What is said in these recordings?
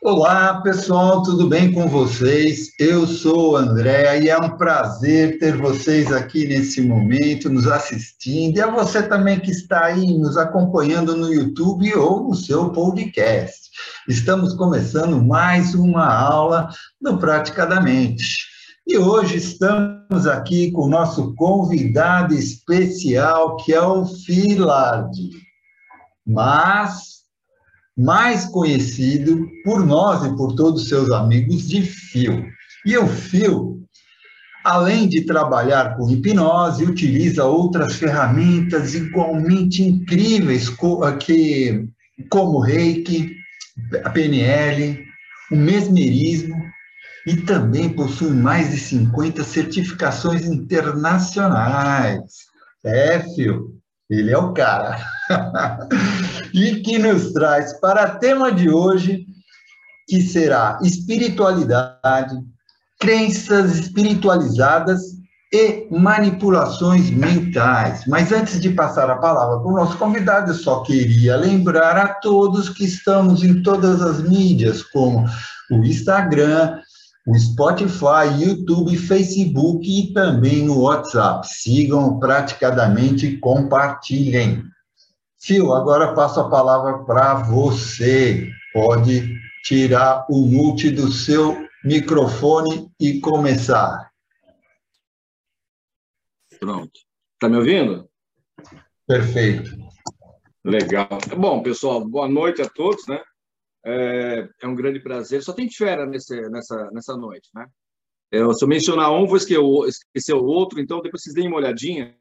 Olá, pessoal, tudo bem com vocês? Eu sou o André e é um prazer ter vocês aqui nesse momento, nos assistindo, e a você também que está aí nos acompanhando no YouTube ou no seu podcast. Estamos começando mais uma aula do Praticadamente. E hoje estamos aqui com o nosso convidado especial, que é o Filardi. Mas mais conhecido por nós e por todos os seus amigos de Fio. E o Fio, além de trabalhar com hipnose, utiliza outras ferramentas igualmente incríveis, que, como Reiki, a PNL, o mesmerismo, e também possui mais de 50 certificações internacionais. É, Fio, ele é o cara. e que nos traz para o tema de hoje, que será espiritualidade, crenças espiritualizadas e manipulações mentais. Mas antes de passar a palavra para o nosso convidado, eu só queria lembrar a todos que estamos em todas as mídias, como o Instagram, o Spotify, YouTube, Facebook e também no WhatsApp. Sigam praticadamente e compartilhem. Fio, agora passo a palavra para você. Pode tirar o mute do seu microfone e começar. Pronto. Está me ouvindo? Perfeito. Legal. Bom, pessoal, boa noite a todos, né? É, é um grande prazer. Só tem fera nesse, nessa, nessa noite, né? Eu, se eu mencionar um, vou esquecer o outro, então depois vocês deem uma olhadinha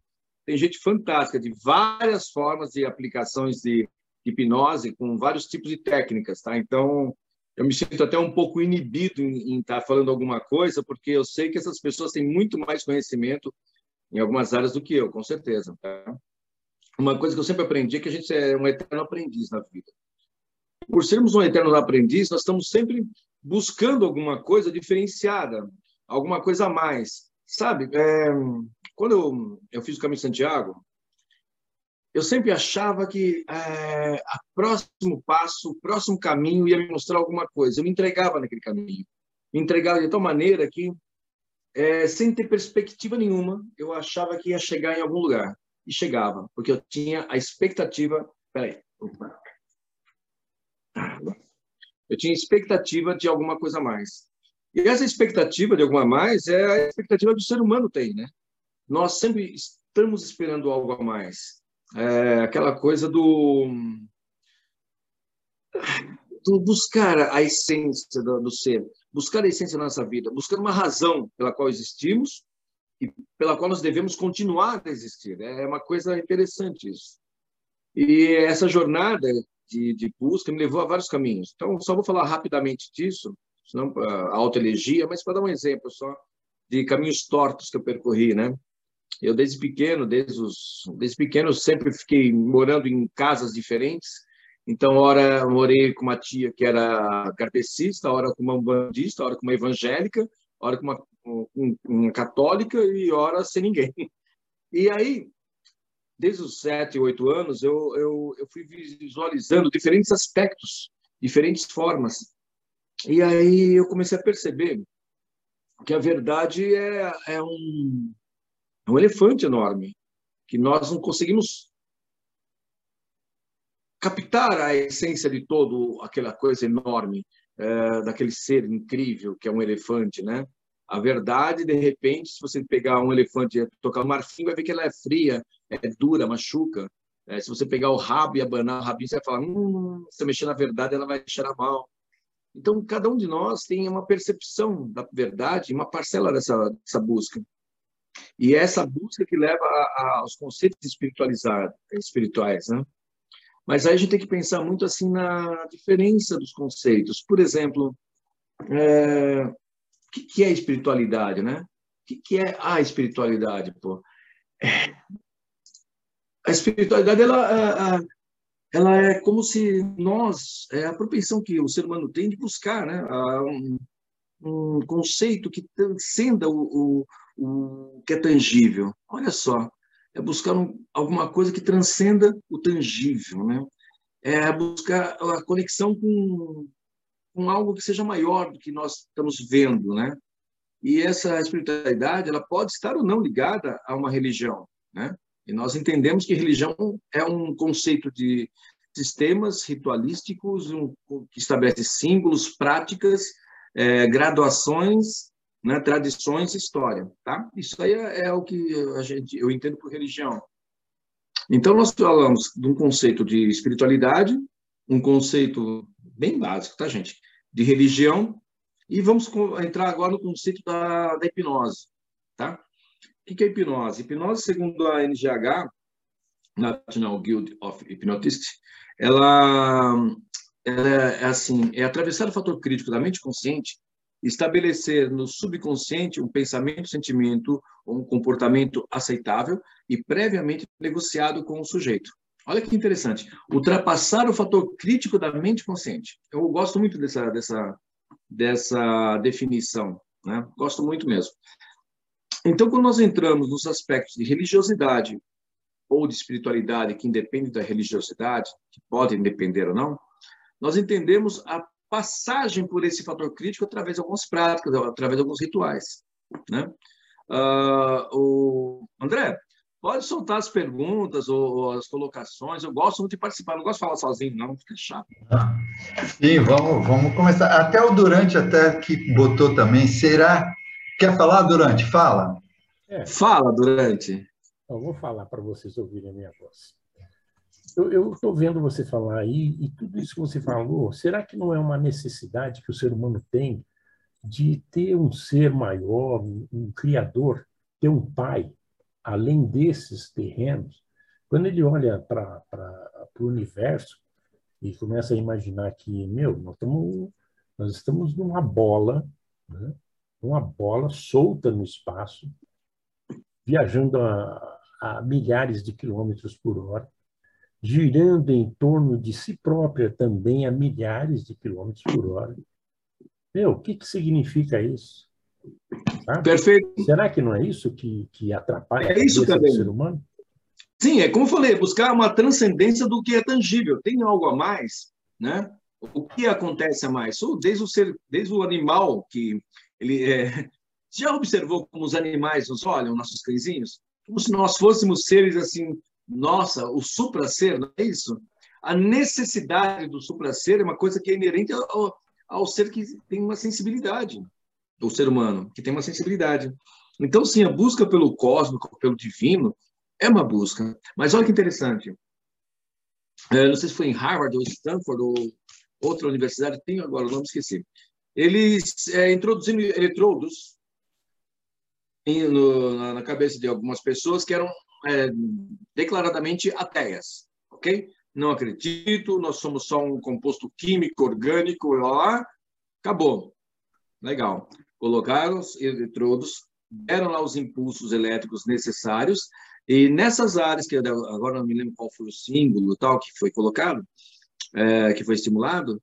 tem gente fantástica de várias formas de aplicações de hipnose com vários tipos de técnicas, tá? Então, eu me sinto até um pouco inibido em, estar tá falando alguma coisa, porque eu sei que essas pessoas têm muito mais conhecimento em algumas áreas do que eu, com certeza. Tá? Uma coisa que eu sempre aprendi é que a gente é um eterno aprendiz na vida. Por sermos um eterno aprendiz, nós estamos sempre buscando alguma coisa diferenciada, alguma coisa a mais. Sabe, é, quando eu, eu fiz o Caminho de Santiago, eu sempre achava que é, o próximo passo, o próximo caminho ia me mostrar alguma coisa. Eu me entregava naquele caminho. Me entregava de tal maneira que, é, sem ter perspectiva nenhuma, eu achava que ia chegar em algum lugar. E chegava, porque eu tinha a expectativa. Peraí. Eu tinha expectativa de alguma coisa a mais. E essa expectativa de alguma a mais é a expectativa que o ser humano tem, né? nós sempre estamos esperando algo a mais. É aquela coisa do, do buscar a essência do, do, ser, buscar a essência da nossa vida, buscar uma razão pela qual existimos e pela qual nós devemos continuar a existir. É uma coisa interessante isso. E essa jornada de, de busca me levou a vários caminhos. Então, só vou falar rapidamente disso, senão a autoelegia, mas para dar um exemplo só de caminhos tortos que eu percorri, né? Eu desde pequeno, desde os desde pequeno sempre fiquei morando em casas diferentes. Então, hora morei com uma tia que era kardecista, hora com uma bandista, hora com uma evangélica, hora com uma, com uma católica e hora sem ninguém. E aí, desde os sete, oito anos, eu, eu, eu fui visualizando diferentes aspectos, diferentes formas. E aí eu comecei a perceber que a verdade é, é um é um elefante enorme que nós não conseguimos captar a essência de todo aquela coisa enorme é, daquele ser incrível que é um elefante, né? A verdade, de repente, se você pegar um elefante e tocar um marfim, vai ver que ela é fria, é dura, machuca. É, se você pegar o rabo e abanar o rabinho, você vai falar, hum, se eu mexer na verdade, ela vai cheirar mal. Então, cada um de nós tem uma percepção da verdade, uma parcela dessa, dessa busca. E é essa busca que leva a, a, aos conceitos espiritualizados, espirituais, né? Mas aí a gente tem que pensar muito assim na diferença dos conceitos. Por exemplo, é, o que, que é espiritualidade, né? O que, que é a espiritualidade, pô? É, a espiritualidade ela, ela é como se nós é a propensão que o ser humano tem de buscar, né? Um, um conceito que transcenda o, o o que é tangível. Olha só, é buscar um, alguma coisa que transcenda o tangível, né? É buscar a conexão com, com algo que seja maior do que nós estamos vendo, né? E essa espiritualidade, ela pode estar ou não ligada a uma religião, né? E nós entendemos que religião é um conceito de sistemas ritualísticos um, que estabelece símbolos, práticas, é, graduações, né, tradições, história, tá? Isso aí é, é, o que a gente eu entendo por religião. Então nós falamos de um conceito de espiritualidade, um conceito bem básico, tá, gente? De religião e vamos entrar agora no conceito da, da hipnose, tá? O que é hipnose? Hipnose, segundo a NGH, National Guild of Hypnotists, ela, ela é assim, é atravessar o fator crítico da mente consciente, estabelecer no subconsciente um pensamento, sentimento ou um comportamento aceitável e previamente negociado com o sujeito. Olha que interessante. Ultrapassar o fator crítico da mente consciente. Eu gosto muito dessa, dessa, dessa definição. Né? Gosto muito mesmo. Então, quando nós entramos nos aspectos de religiosidade ou de espiritualidade que independem da religiosidade, que podem depender ou não, nós entendemos a passagem por esse fator crítico através de algumas práticas, através de alguns rituais. Né? Uh, o André, pode soltar as perguntas ou as colocações. Eu gosto muito de participar, não gosto de falar sozinho, não, fica chato. Sim, vamos, vamos começar. Até o Durante até que botou também, será Quer falar, Durante? Fala. É. Fala, Durante. Eu vou falar para vocês ouvirem a minha voz. Eu estou vendo você falar aí, e tudo isso que você falou, será que não é uma necessidade que o ser humano tem de ter um ser maior, um, criador, ter um pai, além desses terrenos? Quando ele olha para o universo e começa a imaginar que, meu, nós estamos, nós estamos numa bola, né? Uma bola solta no espaço, viajando a, a milhares de quilômetros por hora, girando em torno de si própria também a milhares de quilômetros por hora. Meu, o que, que significa isso? Sabe? Perfeito. Será que não é isso que, que atrapalha é isso também. ser humano? Sim, é como eu falei, buscar uma transcendência do que é tangível. Tem algo a mais, né? O que acontece a mais? Desde o ser, desde o animal que ele é... já observou como os animais nos olham, nossos cãezinhos? Como se nós fôssemos seres assim, nossa, o supra-ser, não é isso? A necessidade do supra-ser é uma coisa que é inerente ao, ao ser que tem uma sensibilidade, do ser humano, que tem uma sensibilidade. Então, sim, a busca pelo cósmico, pelo divino, é uma busca. Mas olha que interessante. É, não sei se foi em Harvard ou Stanford ou outra universidade, tenho agora o nome, esqueci eles é, introduzindo eletrodos em, no, na, cabeça de algumas pessoas que eram é, declaradamente ateias, ok? Não acredito, nós somos só um composto químico, orgânico, lá, acabou. Legal. Colocaram os eletrodos, deram lá os impulsos elétricos necessários, e nessas áreas, que agora não me lembro qual foi o símbolo tal que foi colocado, é, que foi estimulado,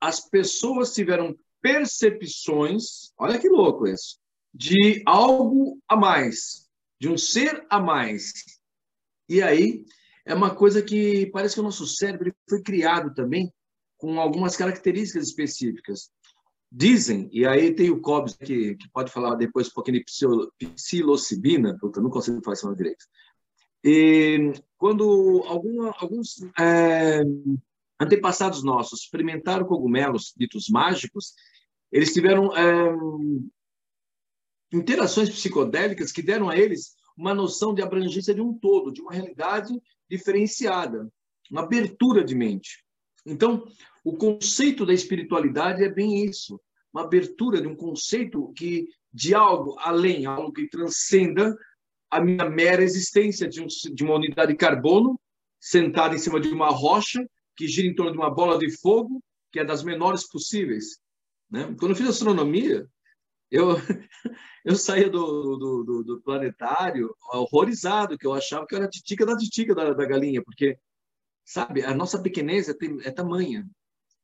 as pessoas tiveram percepções, olha que louco isso, de algo a mais, de um ser a mais. E aí é uma coisa que parece que o nosso cérebro foi criado também com algumas características específicas. Dizem, e aí tem o Cobbs que, que pode falar depois um pouquinho de psilocibina, eu não consigo falar isso direito. E quando alguma, alguns é, antepassados nossos experimentaram cogumelos ditos mágicos, eles tiveram é, interações psicodélicas que deram a eles uma noção de abrangência de um todo, de uma realidade diferenciada, uma abertura de mente. Então, o conceito da espiritualidade é bem isso, uma abertura de um conceito que de algo além, algo que transcenda a minha mera existência de, um, de uma unidade de carbono sentada em cima de uma rocha que gira em torno de uma bola de fogo, que é das menores possíveis. Né? Quando eu fiz astronomia, eu, eu saía do, do, do, do, planetário horrorizado, que eu achava que era a titica da titica da, da galinha, porque, sabe, a nossa pequenez é, é tamanha.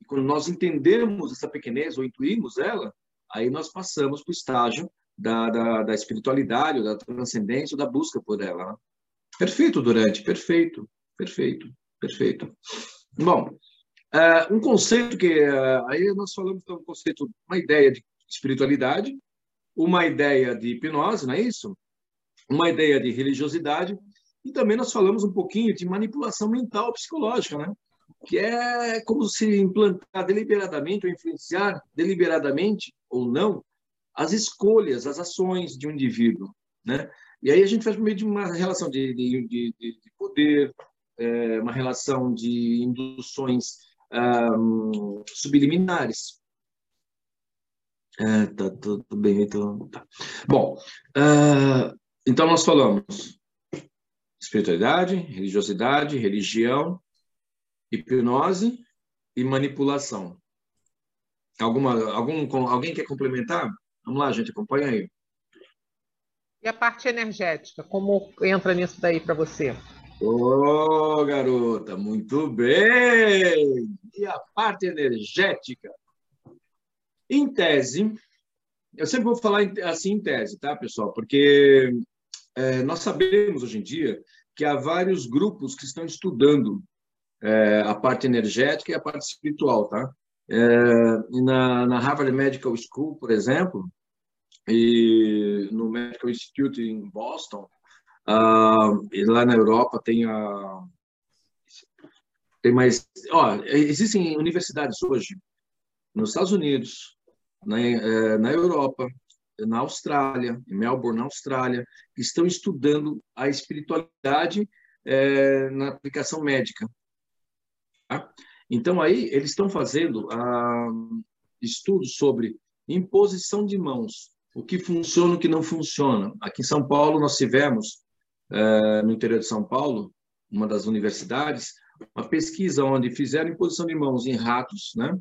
E quando nós entendemos essa pequenez ou intuímos ela, aí nós passamos para o estágio da, da, da espiritualidade, da transcendência, da busca por ela. Né? Perfeito, Durante, perfeito, perfeito, perfeito. Bom, Uh, um conceito que uh, aí nós falamos de um conceito, uma ideia de espiritualidade, uma ideia de hipnose, não é isso? Uma ideia de religiosidade e também nós falamos um pouquinho de manipulação mental psicológica, né? Que é como se implantar deliberadamente ou influenciar deliberadamente ou não as escolhas, as ações de um indivíduo, né? E aí a gente faz por meio de uma relação de, de, de, de poder, é, uma relação de induções um, subliminares. É, tá tudo bem, então. Tá. Bom, uh, então nós falamos espiritualidade, religiosidade, religião, hipnose e manipulação. Alguma, algum, alguém quer complementar? Vamos lá, gente, acompanha aí. E a parte energética, como entra nisso daí para você? Ô, oh, garota, muito bem! E a parte energética? Em tese, eu sempre vou falar assim em tese, tá, pessoal? Porque é, nós sabemos hoje em dia que há vários grupos que estão estudando é, a parte energética e a parte espiritual, tá? É, na, na Harvard Medical School, por exemplo, e no Medical Institute em Boston, uh, e lá na Europa tem a tem mais, ó, existem universidades hoje nos Estados Unidos, na, é, na Europa, na Austrália, em Melbourne, na Austrália, que estão estudando a espiritualidade é, na aplicação médica. Tá? Então, aí, eles estão fazendo ah, estudos sobre imposição de mãos, o que funciona o que não funciona. Aqui em São Paulo, nós tivemos, no interior de São Paulo, uma das universidades, uma pesquisa onde fizeram imposição de mãos em ratos, né?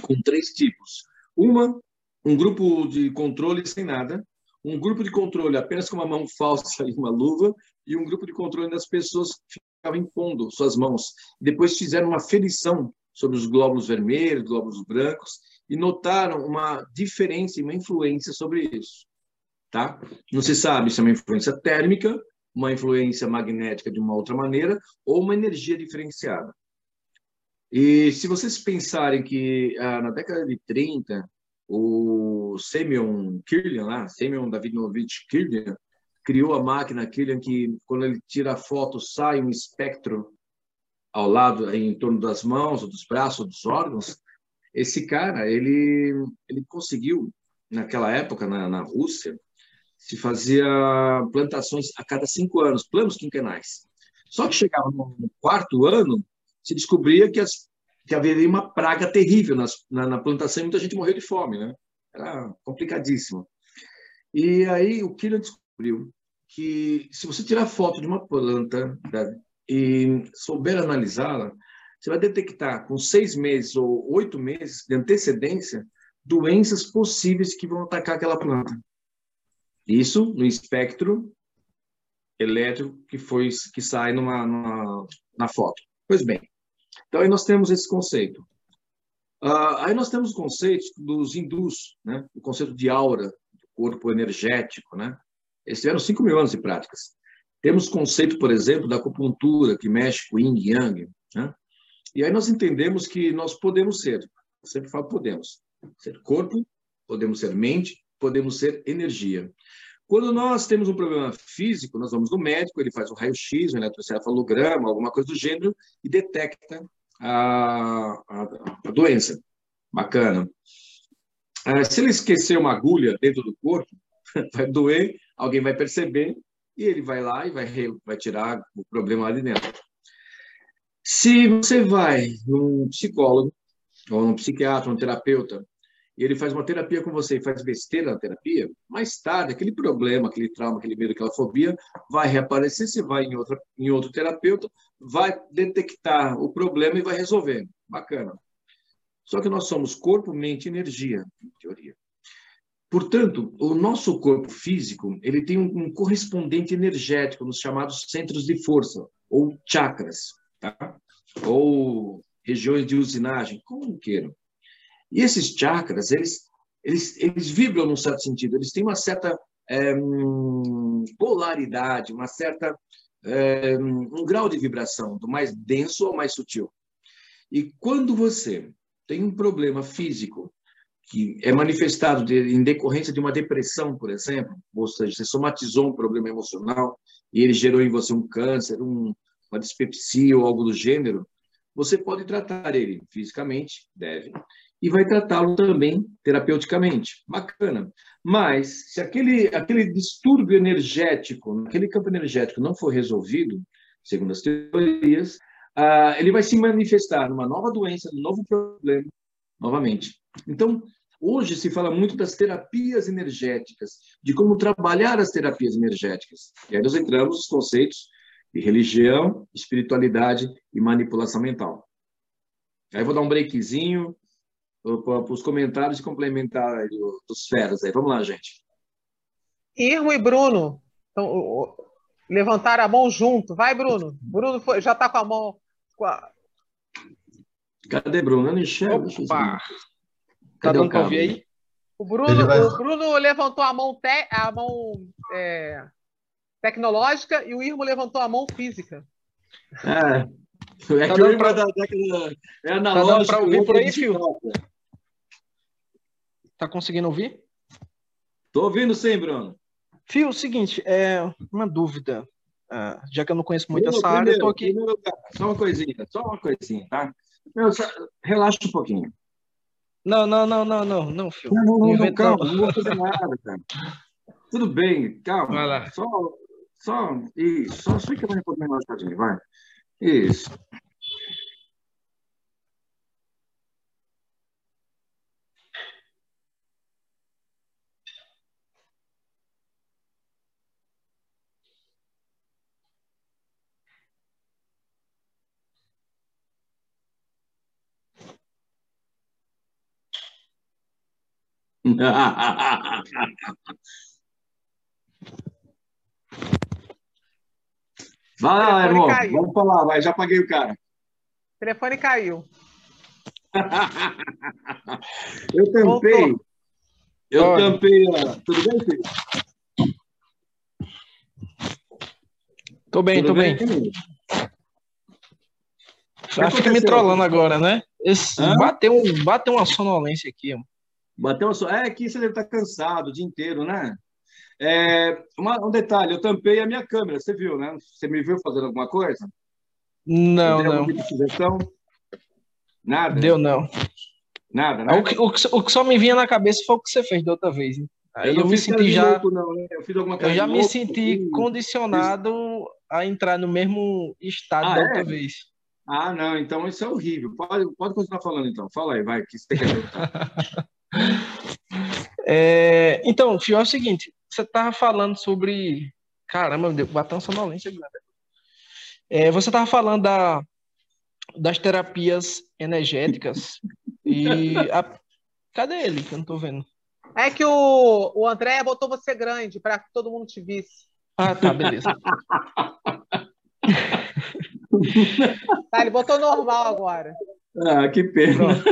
com três tipos. Uma um grupo de controle sem nada, um grupo de controle apenas com uma mão falsa e uma luva, e um grupo de controle das pessoas que ficavam impondo suas mãos. Depois fizeram uma ferição sobre os glóbulos vermelhos, glóbulos brancos, e notaram uma diferença e uma influência sobre isso. Tá? Não se sabe se é uma influência térmica, uma influência magnética de uma outra maneira, ou uma energia diferenciada. E se vocês pensarem que ah, na década de 30, o Semyon Kirlian, lá, Semyon Davidovich Kirlian, criou a máquina Kirlian que, quando ele tira a foto, sai um espectro ao lado, em torno das mãos, ou dos braços, ou dos órgãos. Esse cara, ele, ele conseguiu, naquela época, na, na Rússia, se fazia plantações a cada cinco anos, planos quinquenais. Só que chegava no quarto ano, se descobria que as que haveria uma praga terrível nas, na, na, plantação e muita gente morreu de fome, né? Era complicadíssimo. E aí o Killian descobriu que se você tirar foto de uma planta né, e souber analisá-la, você vai detectar com seis meses ou oito meses de antecedência doenças possíveis que vão atacar aquela planta. Isso no espectro elétrico que foi que sai numa, numa na foto. Pois bem, então, aí nós temos esse conceito. Uh, aí nós temos o conceito dos hindus, né? o conceito de aura, do corpo energético. Né? Eles tiveram 5 mil anos de práticas. Temos o conceito, por exemplo, da acupuntura, que mexe com yin yang. Né? E aí nós entendemos que nós podemos ser, sempre falo podemos, ser corpo, podemos ser mente, podemos ser energia. Quando nós temos um problema físico, nós vamos no médico, ele faz um raio-x, um eletroencefalograma, alguma coisa do gênero, e detecta a, a, a doença. Bacana. É, se ele esquecer uma agulha dentro do corpo, vai doer, alguém vai perceber, e ele vai lá e vai, vai tirar o problema lá de dentro. Se você vai num psicólogo, ou num psiquiatra, um terapeuta, e ele faz uma terapia com você e faz besteira na terapia, mais tarde, aquele problema, aquele trauma, aquele medo, aquela fobia vai reaparecer, você vai em, outra, em outro terapeuta, vai detectar o problema e vai resolver. Bacana. Só que nós somos corpo, mente energia, em teoria. Portanto, o nosso corpo físico ele tem um, um correspondente energético nos chamados centros de força, ou chakras, tá? ou regiões de usinagem, como queiram. E esses chakras, eles, eles, eles vibram num certo sentido, eles têm uma certa é, polaridade, uma certa é, um grau de vibração, do mais denso ao mais sutil. E quando você tem um problema físico que é manifestado de, em decorrência de uma depressão, por exemplo, ou seja, você somatizou um problema emocional e ele gerou em você um câncer, um, uma dispepsia ou algo do gênero, você pode tratar ele fisicamente, deve, e vai tratá-lo também terapeuticamente. Bacana. Mas, se aquele, aquele distúrbio energético, aquele campo energético não for resolvido, segundo as teorias, ah, ele vai se manifestar numa nova doença, num novo problema, novamente. Então, hoje se fala muito das terapias energéticas, de como trabalhar as terapias energéticas. E aí nós entramos nos conceitos de religião, espiritualidade e manipulação mental. Aí vou dar um breakzinho, para os comentários e complementar dos feras aí. Vamos lá, gente. Irmo e Bruno então, levantaram a mão junto. Vai, Bruno. Bruno foi, já está com a mão. Com a... Cadê Bruno? Eu não enxergo. Opa! Tá dando para ouvir aí? O Bruno, vai... o Bruno levantou a mão, te, a mão é, tecnológica e o Irmo levantou a mão física. É, é tá que o Irmo pra... é da década. É analógico. Tá para ouvir por aí, Fio? Tá conseguindo ouvir? Tô ouvindo sim, Bruno. Fio, o seguinte, é uma dúvida. Uh, já que eu não conheço muito Bruno, essa área, eu tô aqui. Primeiro, só uma coisinha, só uma coisinha, tá? só, relaxa um pouquinho. Não, não, não, não, não, não, Fio. Não, não, não, não calma, não vou fazer nada, cara. Tudo bem, calma. Vai lá. Só, só, isso, só fica mais um pouquinho mais vai. Isso. Vai lá, irmão. Caiu. Vamos falar, vai. Já paguei o cara. O telefone caiu. eu tampei. Voltou. Eu Olha. tampei. Tudo bem, filho? Tô bem, Tudo tô bem. bem. Acho que me trollando agora, né? Esse, bateu, bateu uma sonolência aqui. Bateu uma É que você deve estar cansado o dia inteiro, né? É, uma, um detalhe, eu tampei a minha câmera, você viu, né? Você me viu fazendo alguma coisa? Não, não. Nada? Deu não. Nada, né? O que, o, o que, só me vinha na cabeça foi o que você fez da outra vez. Aí eu, eu me senti já. Louco, não, né? Eu, fiz alguma coisa eu já me senti condicionado a entrar no mesmo estado ah, da outra é? vez. Ah, não, então isso é horrível. Pode, pode continuar falando então. Fala aí, vai, que você quer é, então, Fio, é o seguinte: você estava falando sobre. Caramba, deu bater sonolência É, você estava falando da, das terapias energéticas. e. A... Cadê ele? Que eu não estou vendo. É que o, o André botou você grande para que todo mundo te visse. Ah, tá, beleza. tá, ele botou normal agora. Ah, que pena.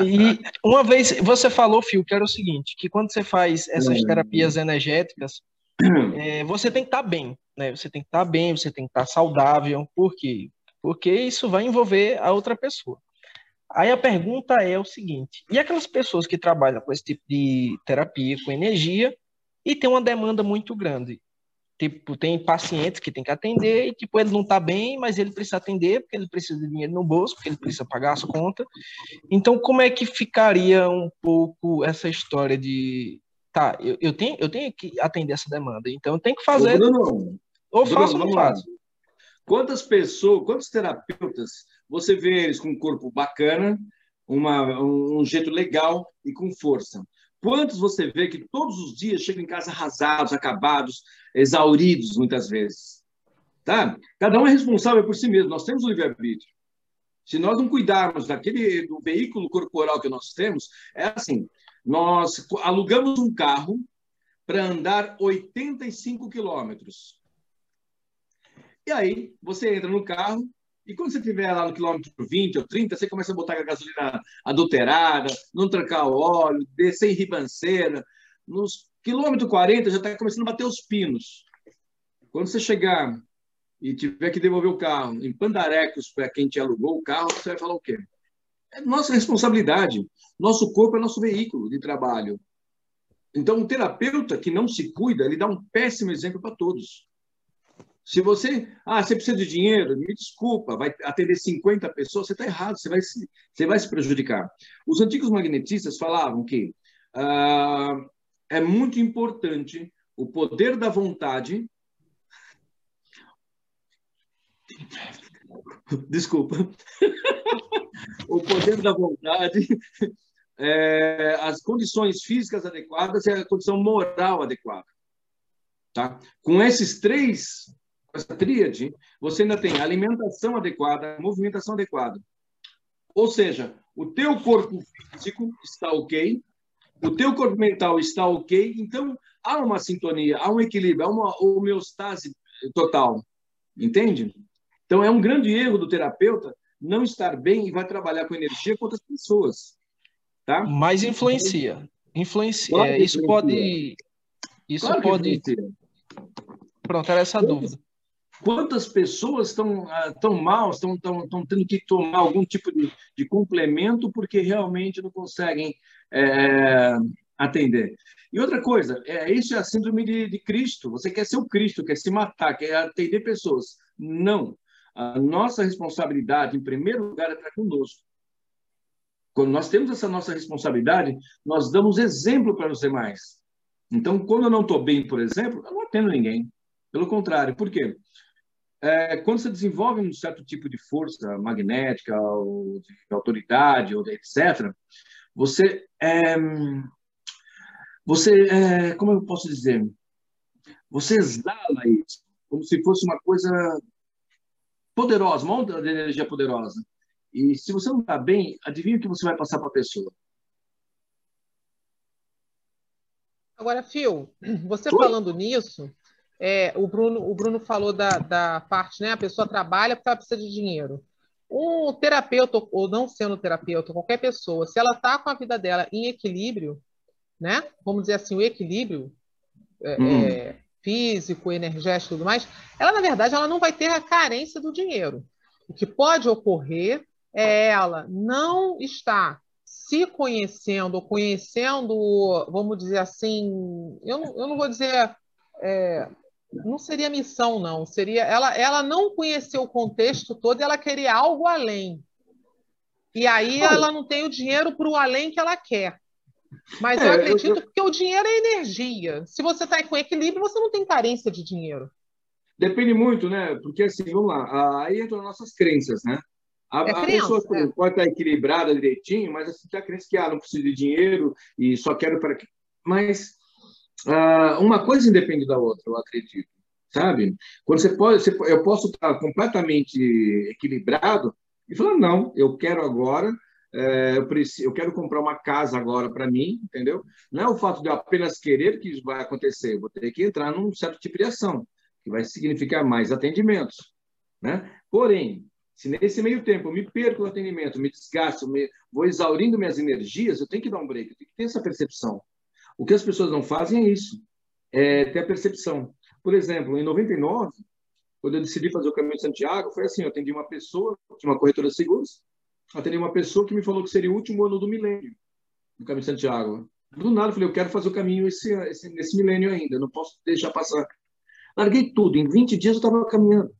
E uma vez você falou, Fio, que era o seguinte, que quando você faz essas hum. terapias energéticas, é, você tem que estar tá bem, né? Você tem que estar tá bem, você tem que estar tá saudável. Por quê? Porque isso vai envolver a outra pessoa. Aí a pergunta é o seguinte: e aquelas pessoas que trabalham com esse tipo de terapia, com energia, e tem uma demanda muito grande? Tipo, tem pacientes que tem que atender e, tipo, ele não tá bem, mas ele precisa atender porque ele precisa de dinheiro no bolso, porque ele precisa pagar as contas. Então, como é que ficaria um pouco essa história de, tá, eu, eu, tenho, eu tenho que atender essa demanda, então eu tenho que fazer. Ou faço ou não faço. Quantas pessoas, quantos terapeutas você vê eles com um corpo bacana, uma, um jeito legal e com força? Quantos você vê que todos os dias chegam em casa arrasados, acabados, exauridos, muitas vezes? Tá? Cada um é responsável por si mesmo. Nós temos o livre-arbítrio. Se nós não cuidarmos daquele do veículo corporal que nós temos, é assim: nós alugamos um carro para andar 85 quilômetros. E aí, você entra no carro, e quando você estiver lá no quilômetro 20 ou 30, você começa a botar a gasolina adulterada, não trancar o óleo, descer em ribanceira. Nos quilômetro 40 já está começando a bater os pinos. Quando você chegar e tiver que devolver o carro em pandarecos para quem te alugou o carro, você vai falar o quê? É nossa responsabilidade. Nosso corpo é nosso veículo de trabalho. Então, o terapeuta que não se cuida, ele dá um péssimo exemplo para todos. Se você, ah, você precisa de dinheiro, me desculpa, vai atender 50 pessoas, você está errado, você vai, se, você vai se prejudicar. Os antigos magnetistas falavam que ah, é muito importante o poder da vontade. Desculpa. o poder da vontade, é, as condições físicas adequadas e a condição moral adequada. Tá? Com esses três essa tríade, você ainda tem alimentação adequada, movimentação adequada. Ou seja, o teu corpo físico está ok, o teu corpo mental está ok, então há uma sintonia, há um equilíbrio, há uma homeostase total. Entende? Então é um grande erro do terapeuta não estar bem e vai trabalhar com energia com outras pessoas. Tá? Mas influencia. Influencia. Claro é, isso influencia. pode. Isso claro pode. Pronto, era essa Quantas, dúvida. Quantas pessoas estão ah, tão mal, estão, estão, estão tendo que tomar algum tipo de, de complemento porque realmente não conseguem é, atender. E outra coisa, é, isso é a síndrome de, de Cristo. Você quer ser o Cristo, quer se matar, quer atender pessoas. Não. A nossa responsabilidade, em primeiro lugar, é estar conosco. Quando nós temos essa nossa responsabilidade, nós damos exemplo para os demais. Então, quando eu não estou bem, por exemplo, eu não atendo ninguém. Pelo contrário, por quê? É, quando você desenvolve um certo tipo de força magnética, ou de autoridade, ou de etc., você, é, você é, como eu posso dizer, você exala isso como se fosse uma coisa poderosa, uma onda de energia poderosa. E se você não está bem, adivinha o que você vai passar para a pessoa? Agora, Phil, você Oi? falando nisso, é, o, Bruno, o Bruno falou da, da parte, né? A pessoa trabalha porque ela precisa de dinheiro. Um terapeuta, ou não sendo terapeuta, qualquer pessoa, se ela está com a vida dela em equilíbrio, né? Vamos dizer assim, o equilíbrio é, hum. é, físico, energético e tudo mais, ela, na verdade, ela não vai ter a carência do dinheiro. O que pode ocorrer é ela não estar se conhecendo, ou conhecendo, vamos dizer assim, eu não, eu não vou dizer é, não seria missão, não. Seria ela, ela não conheceu o contexto todo e ela queria algo além. E aí ela não tem o dinheiro para o além que ela quer. Mas é, eu acredito eu, que o dinheiro é energia. Se você está com equilíbrio, você não tem carência de dinheiro. Depende muito, né? Porque assim, vamos lá, aí entram nossas crenças, né? A, é crença, a pessoa é. pode estar equilibrada direitinho, mas assim, tem a crença que ah, não preciso de dinheiro e só quero para. Mas uma coisa independe da outra, eu acredito, sabe? Quando você pode, você, eu posso estar completamente equilibrado e falar não, eu quero agora, é, eu, preciso, eu quero comprar uma casa agora para mim, entendeu? Não é o fato de eu apenas querer que isso vai acontecer, eu vou ter que entrar num certo tipo de ação que vai significar mais atendimentos, né? Porém, se nesse meio tempo eu me perco no atendimento, me desgasto, me, vou exaurindo minhas energias, eu tenho que dar um break, eu tenho que ter essa percepção. O que as pessoas não fazem é isso, é ter a percepção. Por exemplo, em 99, quando eu decidi fazer o caminho de Santiago, foi assim: eu atendi uma pessoa, de uma corretora de seguros, atendi uma pessoa que me falou que seria o último ano do milênio, do caminho de Santiago. Do nada, eu falei: eu quero fazer o caminho esse, esse, nesse milênio ainda, não posso deixar passar. Larguei tudo, em 20 dias eu estava caminhando.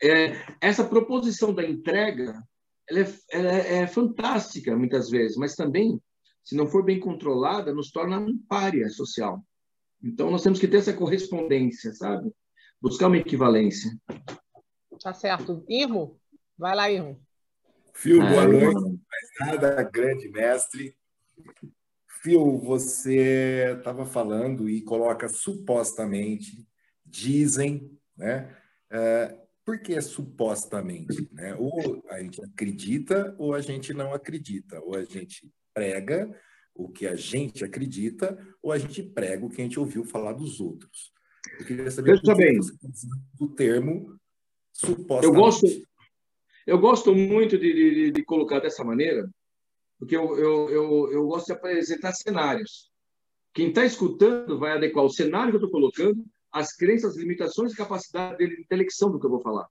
É, essa proposição da entrega ela é, ela é, fantástica muitas vezes, mas também se não for bem controlada, nos torna um párea social. Então, nós temos que ter essa correspondência, sabe? Buscar uma equivalência. Tá certo. Irmo? Vai lá, Irmo. Fio, boa ah, noite. Mais nada, grande mestre. Fio, você estava falando e coloca supostamente, dizem, né? É, por que supostamente? Né? Ou a gente acredita ou a gente não acredita. Ou a gente prega o que a gente acredita ou a gente prega o que a gente ouviu falar dos outros. Eu queria saber o bem. do termo supostamente. Eu gosto, eu gosto muito de, de, de colocar dessa maneira, porque eu, eu, eu, eu gosto de apresentar cenários. Quem está escutando vai adequar o cenário que eu estou colocando as crenças, as limitações e capacidade dele de intelecção do que eu vou falar.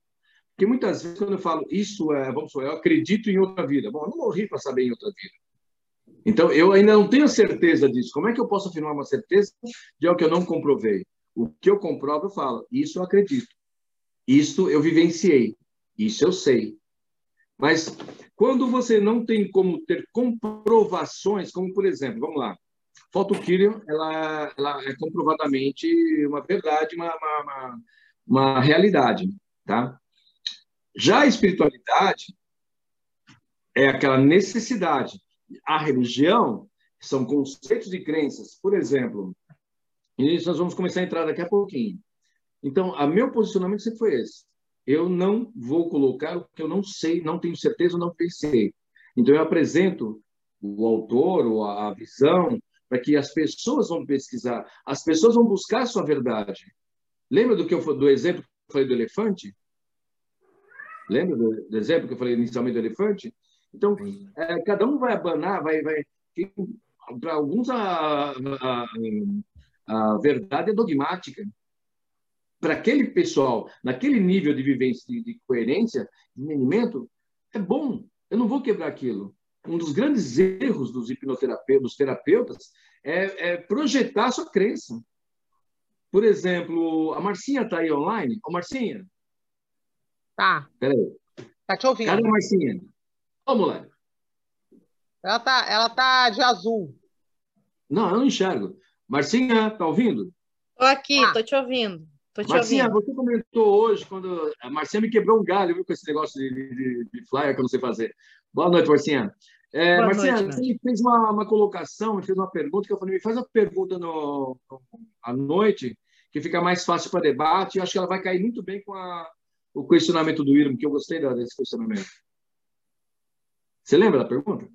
Porque muitas vezes, quando eu falo isso é, vamos supor, eu acredito em outra vida. Bom, eu não morri para saber em outra vida. Então, eu ainda não tenho certeza disso. Como é que eu posso afirmar uma certeza de algo que eu não comprovei? O que eu comprovo, eu falo, isso eu acredito. Isso eu vivenciei. Isso eu sei. Mas quando você não tem como ter comprovações, como por exemplo, vamos lá, Photokillium, ela, ela é comprovadamente uma verdade, uma, uma, uma, uma realidade, tá? Já a espiritualidade é aquela necessidade. A religião são conceitos e crenças. Por exemplo, e isso nós vamos começar a entrar daqui a pouquinho. Então, o meu posicionamento sempre foi esse. Eu não vou colocar o que eu não sei, não tenho certeza, não pensei. Então, eu apresento o autor ou a visão para que as pessoas vão pesquisar, as pessoas vão buscar a sua verdade. Lembra do que eu do exemplo que eu falei do elefante? Lembra do, do exemplo que eu falei inicialmente do elefante? Então, é, cada um vai abanar, vai, vai. Para alguns a, a, a verdade é dogmática. Para aquele pessoal, naquele nível de vivência, de, de coerência, de entendimento, é bom. Eu não vou quebrar aquilo. Um dos grandes erros dos hipnoterapeutas, dos terapeutas, é, é projetar a sua crença. Por exemplo, a Marcinha está aí online? Ô, Marcinha. Tá. Peraí. Tá te ouvindo. Cadê a Marcinha? Ô, moleque. Ela tá, ela tá de azul. Não, eu não enxergo. Marcinha, tá ouvindo? Tô aqui, ah. tô te ouvindo. Tô te Marcinha, ouvindo. você comentou hoje, quando a Marcinha me quebrou um galho, viu, com esse negócio de, de, de flyer que eu não sei fazer. Boa noite, Marcinha. É, Boa Marcinha, noite, você fez uma, uma colocação, fez uma pergunta que eu falei, me faz uma pergunta no, no, à noite, que fica mais fácil para debate, e acho que ela vai cair muito bem com a, o questionamento do Irma, que eu gostei desse questionamento. Você lembra da pergunta?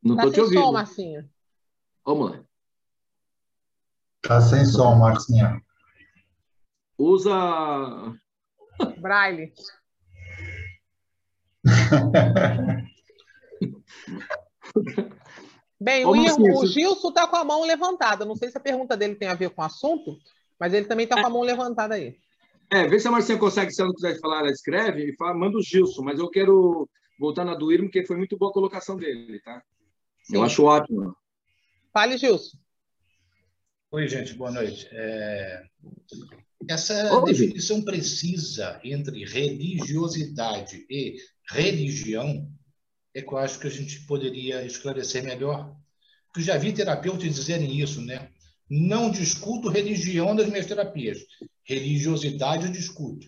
Não Tá estou te sem ouvindo. som, Marcinha. Vamos lá. Tá sem som, Marcinha. Usa. Braille. Bem, o, Ô, Marcinha, o você- Gilson está com a mão levantada. Não sei se a pergunta dele tem a ver com o assunto, mas ele também está com a mão levantada aí. É, vê se a Marcinha consegue, se ela não quiser falar, ela escreve e fala, manda o Gilson, mas eu quero voltar na do Irma, porque foi muito boa a colocação dele, tá? Eu Sim. acho ótimo. Fale, Gilson. Oi, gente, boa noite. É, Essa Oi, definição precisa entre religiosidade e religião é que eu acho que a gente poderia esclarecer melhor. Porque já vi terapeutas dizerem isso, né? Não discuto religião nas minhas terapias. Religiosidade eu discuto.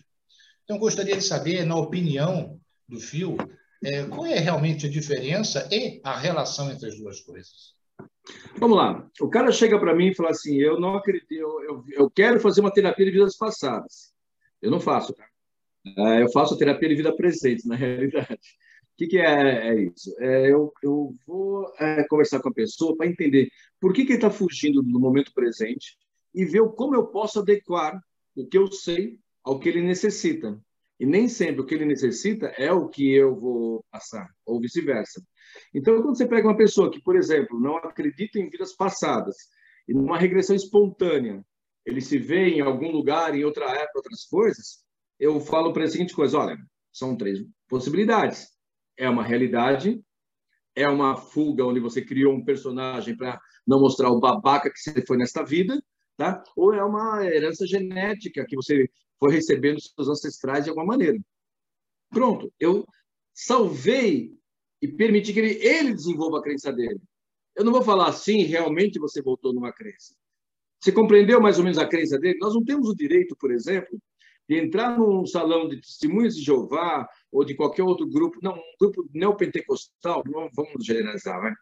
Então, gostaria de saber, na opinião do Fio, é, qual é realmente a diferença e a relação entre as duas coisas. Vamos lá. O cara chega para mim e fala assim: eu não acredito, eu, eu, eu quero fazer uma terapia de vidas passadas. Eu não faço, tá? É, Eu faço terapia de vida presente, na realidade. O que, que é, é isso? É, eu, eu vou é, conversar com a pessoa para entender por que, que ele está fugindo do momento presente e ver como eu posso adequar o que eu sei ao que ele necessita. E nem sempre o que ele necessita é o que eu vou passar, ou vice-versa. Então, quando você pega uma pessoa que, por exemplo, não acredita em vidas passadas, e numa regressão espontânea, ele se vê em algum lugar, em outra época, outras coisas, eu falo para ele a seguinte coisa: olha, são três possibilidades. É uma realidade, é uma fuga onde você criou um personagem para não mostrar o babaca que você foi nesta vida, tá? ou é uma herança genética que você foi recebendo dos seus ancestrais de alguma maneira. Pronto, eu salvei e permiti que ele, ele desenvolva a crença dele. Eu não vou falar assim, realmente você voltou numa crença. Você compreendeu mais ou menos a crença dele? Nós não temos o direito, por exemplo, de entrar num salão de testemunhas de Jeová ou de qualquer outro grupo, não, um grupo neopentecostal, vamos generalizar, né?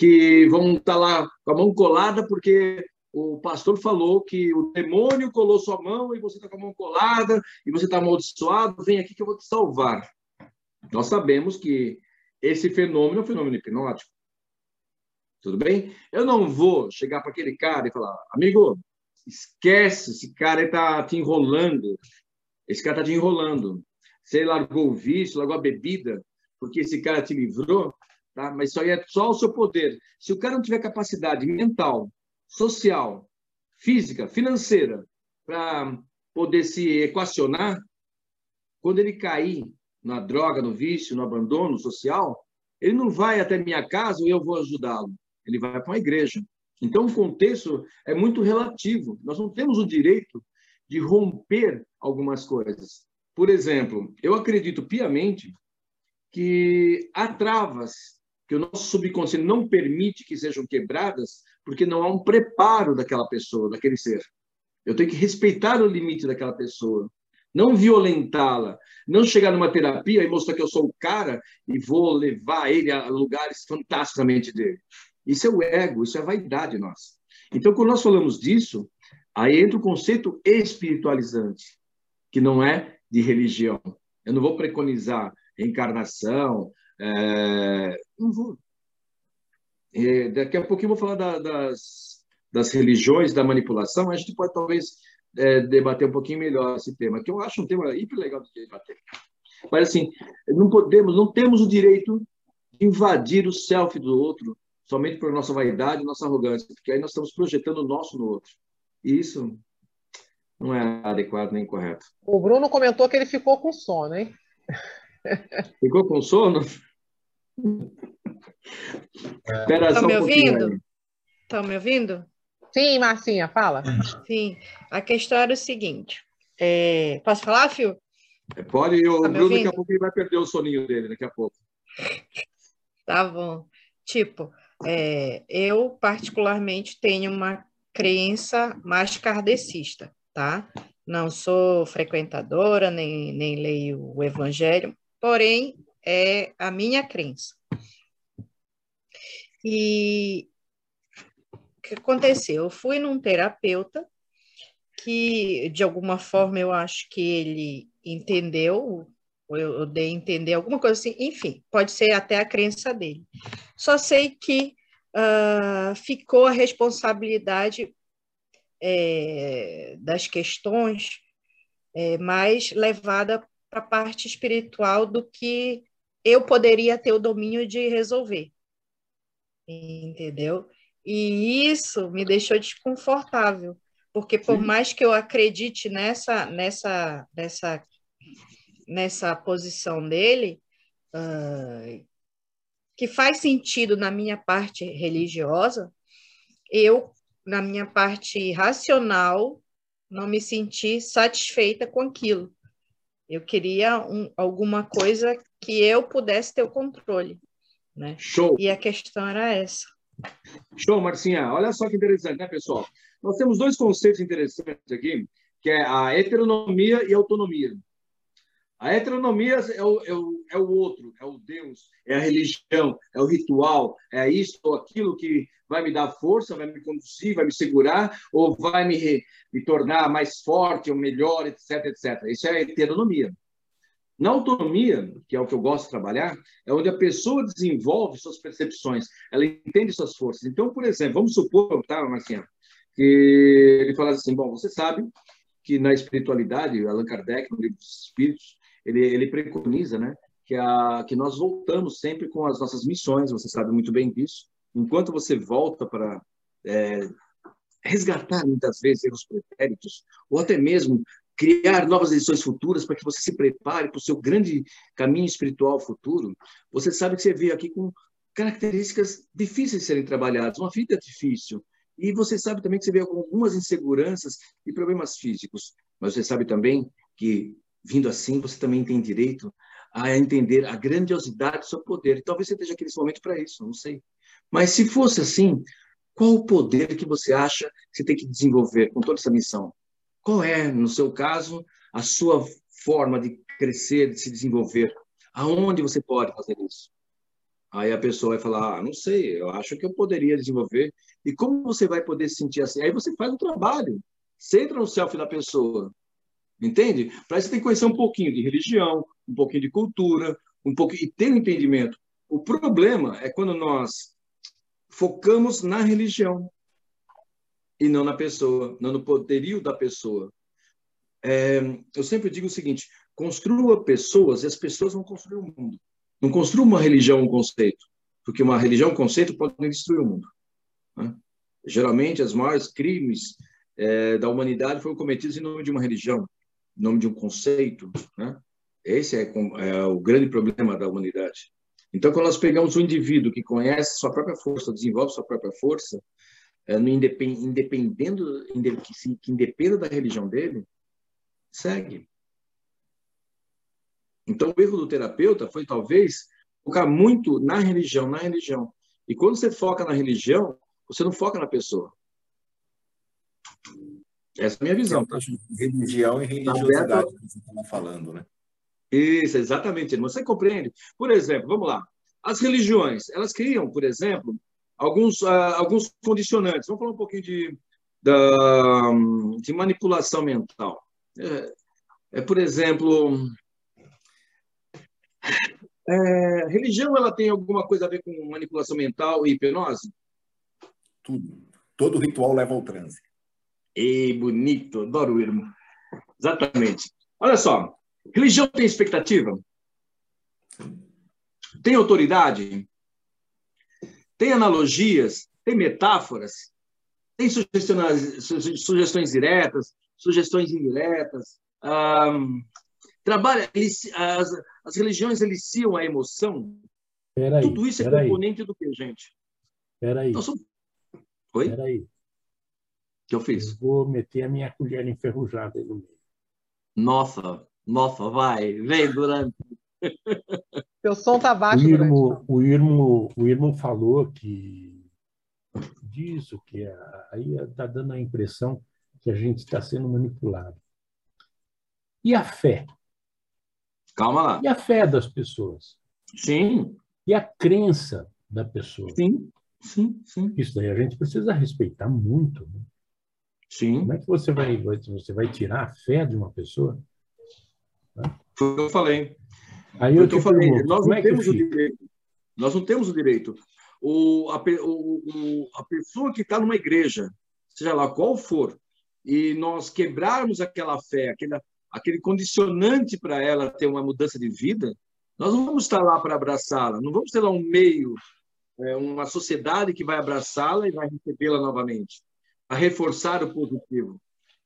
que vão estar lá com a mão colada porque o pastor falou que o demônio colou sua mão e você está com a mão colada e você está amaldiçoado, vem aqui que eu vou te salvar. Nós sabemos que esse fenômeno é um fenômeno hipnótico. Tudo bem? Eu não vou chegar para aquele cara e falar, amigo, esquece, esse cara está te enrolando. Esse cara está te enrolando. Você largou o vício, largou a bebida, porque esse cara te livrou, tá? mas isso aí é só o seu poder. Se o cara não tiver capacidade mental social, física, financeira, para poder se equacionar, quando ele cair na droga, no vício, no abandono social, ele não vai até minha casa e eu vou ajudá-lo. Ele vai para uma igreja. Então, o contexto é muito relativo. Nós não temos o direito de romper algumas coisas. Por exemplo, eu acredito piamente que há travas que o nosso subconsciente não permite que sejam quebradas, porque não há um preparo daquela pessoa, daquele ser. Eu tenho que respeitar o limite daquela pessoa, não violentá-la, não chegar numa terapia e mostrar que eu sou o cara e vou levar ele a lugares fantasticamente dele. Isso é o ego, isso é a vaidade nossa. Então, quando nós falamos disso, aí entra o conceito espiritualizante, que não é de religião. Eu não vou preconizar reencarnação, é, não vou. É, daqui a pouquinho eu vou falar da, das, das religiões, da manipulação. A gente pode talvez é, debater um pouquinho melhor esse tema, que eu acho um tema hiper legal de debater. Mas assim, não podemos, não temos o direito de invadir o self do outro somente por nossa vaidade, nossa arrogância, porque aí nós estamos projetando o nosso no outro. E isso não é adequado nem correto. O Bruno comentou que ele ficou com sono, hein? Ficou com sono? Espera é. só me um ouvindo? Estão me ouvindo? Sim, Marcinha, fala. Sim, a questão era o seguinte. É... Posso falar, Fio? É, pode, o tá Bruno daqui a pouco ele vai perder o soninho dele, daqui a pouco. Tá bom. Tipo, é, eu particularmente tenho uma crença mais kardecista, tá? Não sou frequentadora, nem, nem leio o evangelho, porém, é a minha crença. E o que aconteceu? Eu fui num terapeuta que, de alguma forma, eu acho que ele entendeu, ou eu, dei a entender alguma coisa assim, enfim, pode ser até a crença dele. Só sei que uh, ficou a responsabilidade é, das questões é, mais levada para a parte espiritual do que eu poderia ter o domínio de resolver. Entendeu? E isso me deixou desconfortável, porque por Sim. mais que eu acredite nessa nessa nessa nessa posição dele, uh, que faz sentido na minha parte religiosa, eu na minha parte racional não me senti satisfeita com aquilo. Eu queria um, alguma coisa que eu pudesse ter o controle. Né? Show. E a questão era essa. Show, Marcinha. Olha só que interessante, né, pessoal? Nós temos dois conceitos interessantes aqui, que é a heteronomia e a autonomia. A heteronomia é o, é, o, é o outro, é o Deus, é a religião, é o ritual, é isso ou aquilo que vai me dar força, vai me conduzir, vai me segurar, ou vai me, me tornar mais forte ou melhor, etc, etc. Isso é a heteronomia. Na autonomia, que é o que eu gosto de trabalhar, é onde a pessoa desenvolve suas percepções, ela entende suas forças. Então, por exemplo, vamos supor, tá, Marcinha, que ele fala assim, bom, você sabe que na espiritualidade, Allan Kardec, no livro dos Espíritos, ele, ele preconiza, né, que, a, que nós voltamos sempre com as nossas missões, você sabe muito bem disso. Enquanto você volta para é, resgatar muitas vezes erros pretéritos, ou até mesmo criar novas lições futuras para que você se prepare para o seu grande caminho espiritual futuro, você sabe que você veio aqui com características difíceis de serem trabalhadas, uma vida difícil. E você sabe também que você veio com algumas inseguranças e problemas físicos, mas você sabe também que, vindo assim, você também tem direito a entender a grandiosidade do seu poder. E talvez você esteja aqui nesse momento para isso, não sei. Mas se fosse assim, qual o poder que você acha que você tem que desenvolver com toda essa missão? Qual é, no seu caso, a sua forma de crescer, de se desenvolver? Aonde você pode fazer isso? Aí a pessoa vai falar: ah, não sei, eu acho que eu poderia desenvolver. E como você vai poder se sentir assim? Aí você faz o trabalho. Você entra no selfie da pessoa. Entende? Para isso você tem que conhecer um pouquinho de religião, um pouquinho de cultura, um pouquinho e ter um entendimento. O problema é quando nós focamos na religião e não na pessoa, não no poderio da pessoa. É, eu sempre digo o seguinte: construa pessoas e as pessoas vão construir o mundo. Não construa uma religião, um conceito, porque uma religião, um conceito pode destruir o mundo. Né? Geralmente, os maiores crimes é, da humanidade foram cometidos em nome de uma religião, em nome de um conceito. Né? Esse é, é o grande problema da humanidade. Então, quando nós pegamos um indivíduo que conhece sua própria força, desenvolve sua própria força, no independendo, que, que independa da religião dele, segue. Então, o erro do terapeuta foi talvez focar muito na religião, na religião. E quando você foca na religião, você não foca na pessoa. Essa é a minha visão. Tá? Religião e religiosidade que você estava falando, né? Isso, exatamente. Você compreende? Por exemplo, vamos lá. As religiões, elas criam, por exemplo, alguns, uh, alguns condicionantes. Vamos falar um pouquinho de, da, de manipulação mental. É, é por exemplo, é, religião ela tem alguma coisa a ver com manipulação mental e hipnose? Tudo. Todo ritual leva ao transe. E bonito, adoro o irmão. Exatamente. Olha só, religião tem expectativa? Tem autoridade? Tem analogias? Tem metáforas? Tem sugestões, diretas, sugestões indiretas? Um, trabalha, as, as religiões eliciam a emoção. Peraí, Tudo isso é componente do que, gente? Peraí. Somos... Oi? Peraí. O que eu fiz? Eu vou meter a minha colher enferrujada aí no meio. Nossa, nossa, vai, vem durante. Seu som tá baixo. O Irmo, o Irmo, o Irmo falou que disso, que aí está dando a impressão que a gente está sendo manipulado. E a fé? Calma lá. E a fé das pessoas? Sim. E a crença da pessoa? Sim, sim, sim. Isso daí a gente precisa respeitar muito. Né? Sim. Como é que você vai, você vai tirar a fé de uma pessoa? Né? Foi o que eu falei. Aí eu, eu falei, nós não é temos o direito. Nós não temos o direito. O, a, o, a pessoa que está numa igreja, seja lá qual for, e nós quebrarmos aquela fé, aquele, aquele condicionante para ela ter uma mudança de vida, nós não vamos estar lá para abraçá-la, não vamos ter lá um meio, é, uma sociedade que vai abraçá-la e vai recebê-la novamente, a reforçar o positivo.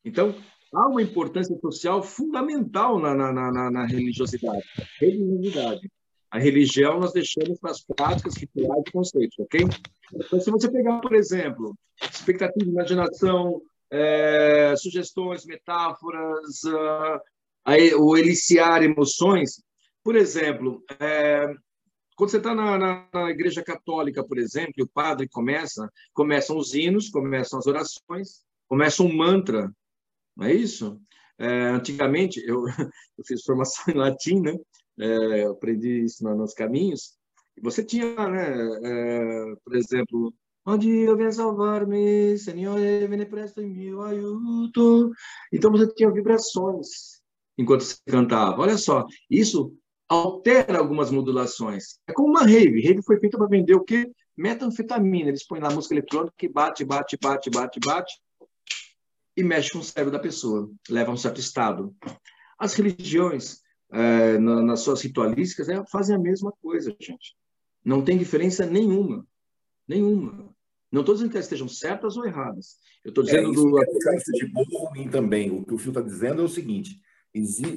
Então, há uma importância social fundamental na, na, na, na religiosidade. Religiosidade. A religião nós deixamos para as práticas, rituais e conceitos, ok? Então, se você pegar, por exemplo, expectativa, imaginação, é, sugestões, metáforas, uh, o eliciar emoções. Por exemplo, é, quando você está na, na, na, igreja católica, por exemplo, o padre começa, começam os hinos, começam as orações, começa um mantra, não é isso? É, antigamente, eu, eu, fiz formação em latim, né? É, aprendi isso nos caminhos. E você tinha, né, é, por exemplo, Onde eu venho salvar-me, Senhor, me presta em meu ajudo. Então você tinha vibrações enquanto você cantava. Olha só, isso altera algumas modulações. É como uma rave. Rave foi feita para vender o quê? Metanfetamina. Eles põem lá música eletrônica que bate, bate, bate, bate, bate e mexe com o cérebro da pessoa, leva a um certo estado. As religiões, é, nas suas ritualísticas, é, fazem a mesma coisa, gente. Não tem diferença nenhuma. Nenhuma. Não estou dizendo que elas estejam certas ou erradas. Eu estou dizendo é, do. É de bom ou ruim também. O que o Fio está dizendo é o seguinte: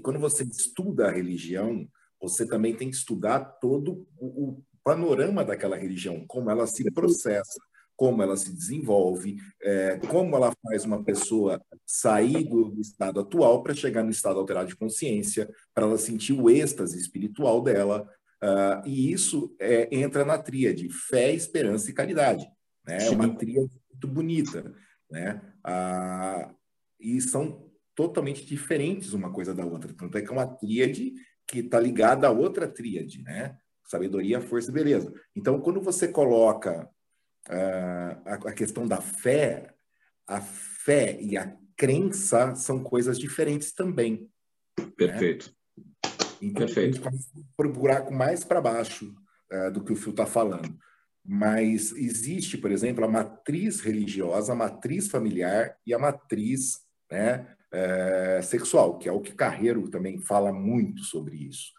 quando você estuda a religião, você também tem que estudar todo o panorama daquela religião, como ela se processa, como ela se desenvolve, é, como ela faz uma pessoa sair do estado atual para chegar no estado alterado de consciência, para ela sentir o êxtase espiritual dela. Uh, e isso é, entra na tríade fé, esperança e caridade. Né? É uma tríade muito bonita. Né? Ah, e são totalmente diferentes uma coisa da outra. Tanto é que é uma tríade que está ligada a outra tríade, né? Sabedoria, força e beleza. Então, quando você coloca a, a questão da fé, a fé e a crença são coisas diferentes também. Né? Perfeito. Né? Então, Perfeito. a gente vai buraco mais para baixo uh, do que o Fio está falando. Mas existe, por exemplo, a matriz religiosa, a matriz familiar e a matriz né, é, sexual, que é o que Carreiro também fala muito sobre isso.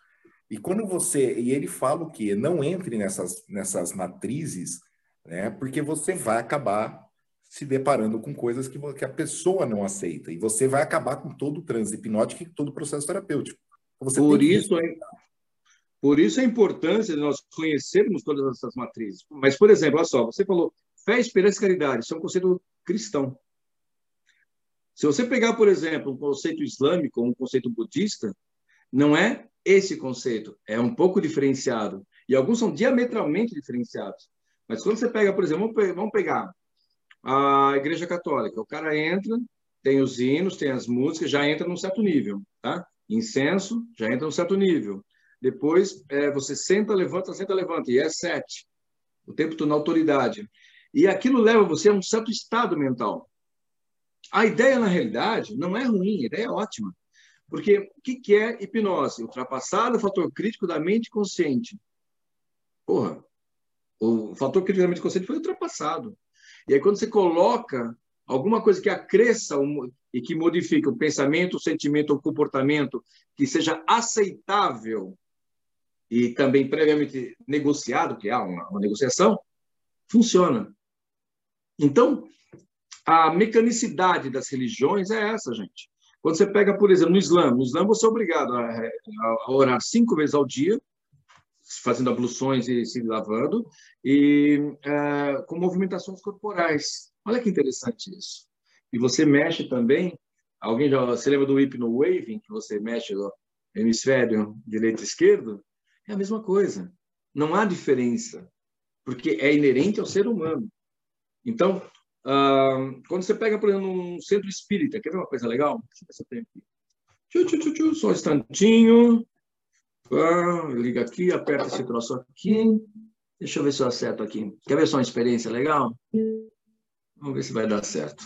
E quando você. E ele fala o quê? Não entre nessas, nessas matrizes, né, porque você vai acabar se deparando com coisas que, que a pessoa não aceita. E você vai acabar com todo o transe hipnótico e todo o processo terapêutico. Então, você por, isso é, por isso a importância de nós conhecermos todas essas matrizes. Mas, por exemplo, olha só, você falou fé, esperança e caridade. Isso é um conceito cristão. Se você pegar, por exemplo, um conceito islâmico ou um conceito budista, não é esse conceito, é um pouco diferenciado. E alguns são diametralmente diferenciados. Mas quando você pega, por exemplo, vamos pegar a Igreja Católica. O cara entra, tem os hinos, tem as músicas, já entra num certo nível, tá? Incenso, já entra num certo nível. Depois, é, você senta, levanta, senta, levanta, e é sete. O tempo todo na autoridade. E aquilo leva você a um certo estado mental. A ideia, na realidade, não é ruim, a ideia é ótima. Porque o que é hipnose? Ultrapassar o fator crítico da mente consciente. Porra, o fator crítico da mente consciente foi ultrapassado. E aí, quando você coloca alguma coisa que acresça e que modifica o pensamento, o sentimento, o comportamento, que seja aceitável e também previamente negociado, que há uma, uma negociação, funciona. Então, a mecanicidade das religiões é essa, gente. Quando você pega, por exemplo, no Islã, no Islã você é obrigado a, a orar cinco vezes ao dia, fazendo abluções e se lavando, e é, com movimentações corporais. Olha que interessante isso. E você mexe também, alguém já se lembra do hipno waving, que você mexe no hemisfério direito e esquerdo? É a mesma coisa. Não há diferença, porque é inerente ao ser humano. Então, uh, quando você pega, por exemplo, um centro espírita, quer ver uma coisa legal? Deixa eu ver se eu tenho aqui. Tchu, tchu, tchu, tchu, só um instantinho. Ah, liga aqui, aperta esse troço aqui. Deixa eu ver se eu acerto aqui. Quer ver só uma experiência legal? Vamos ver se vai dar certo.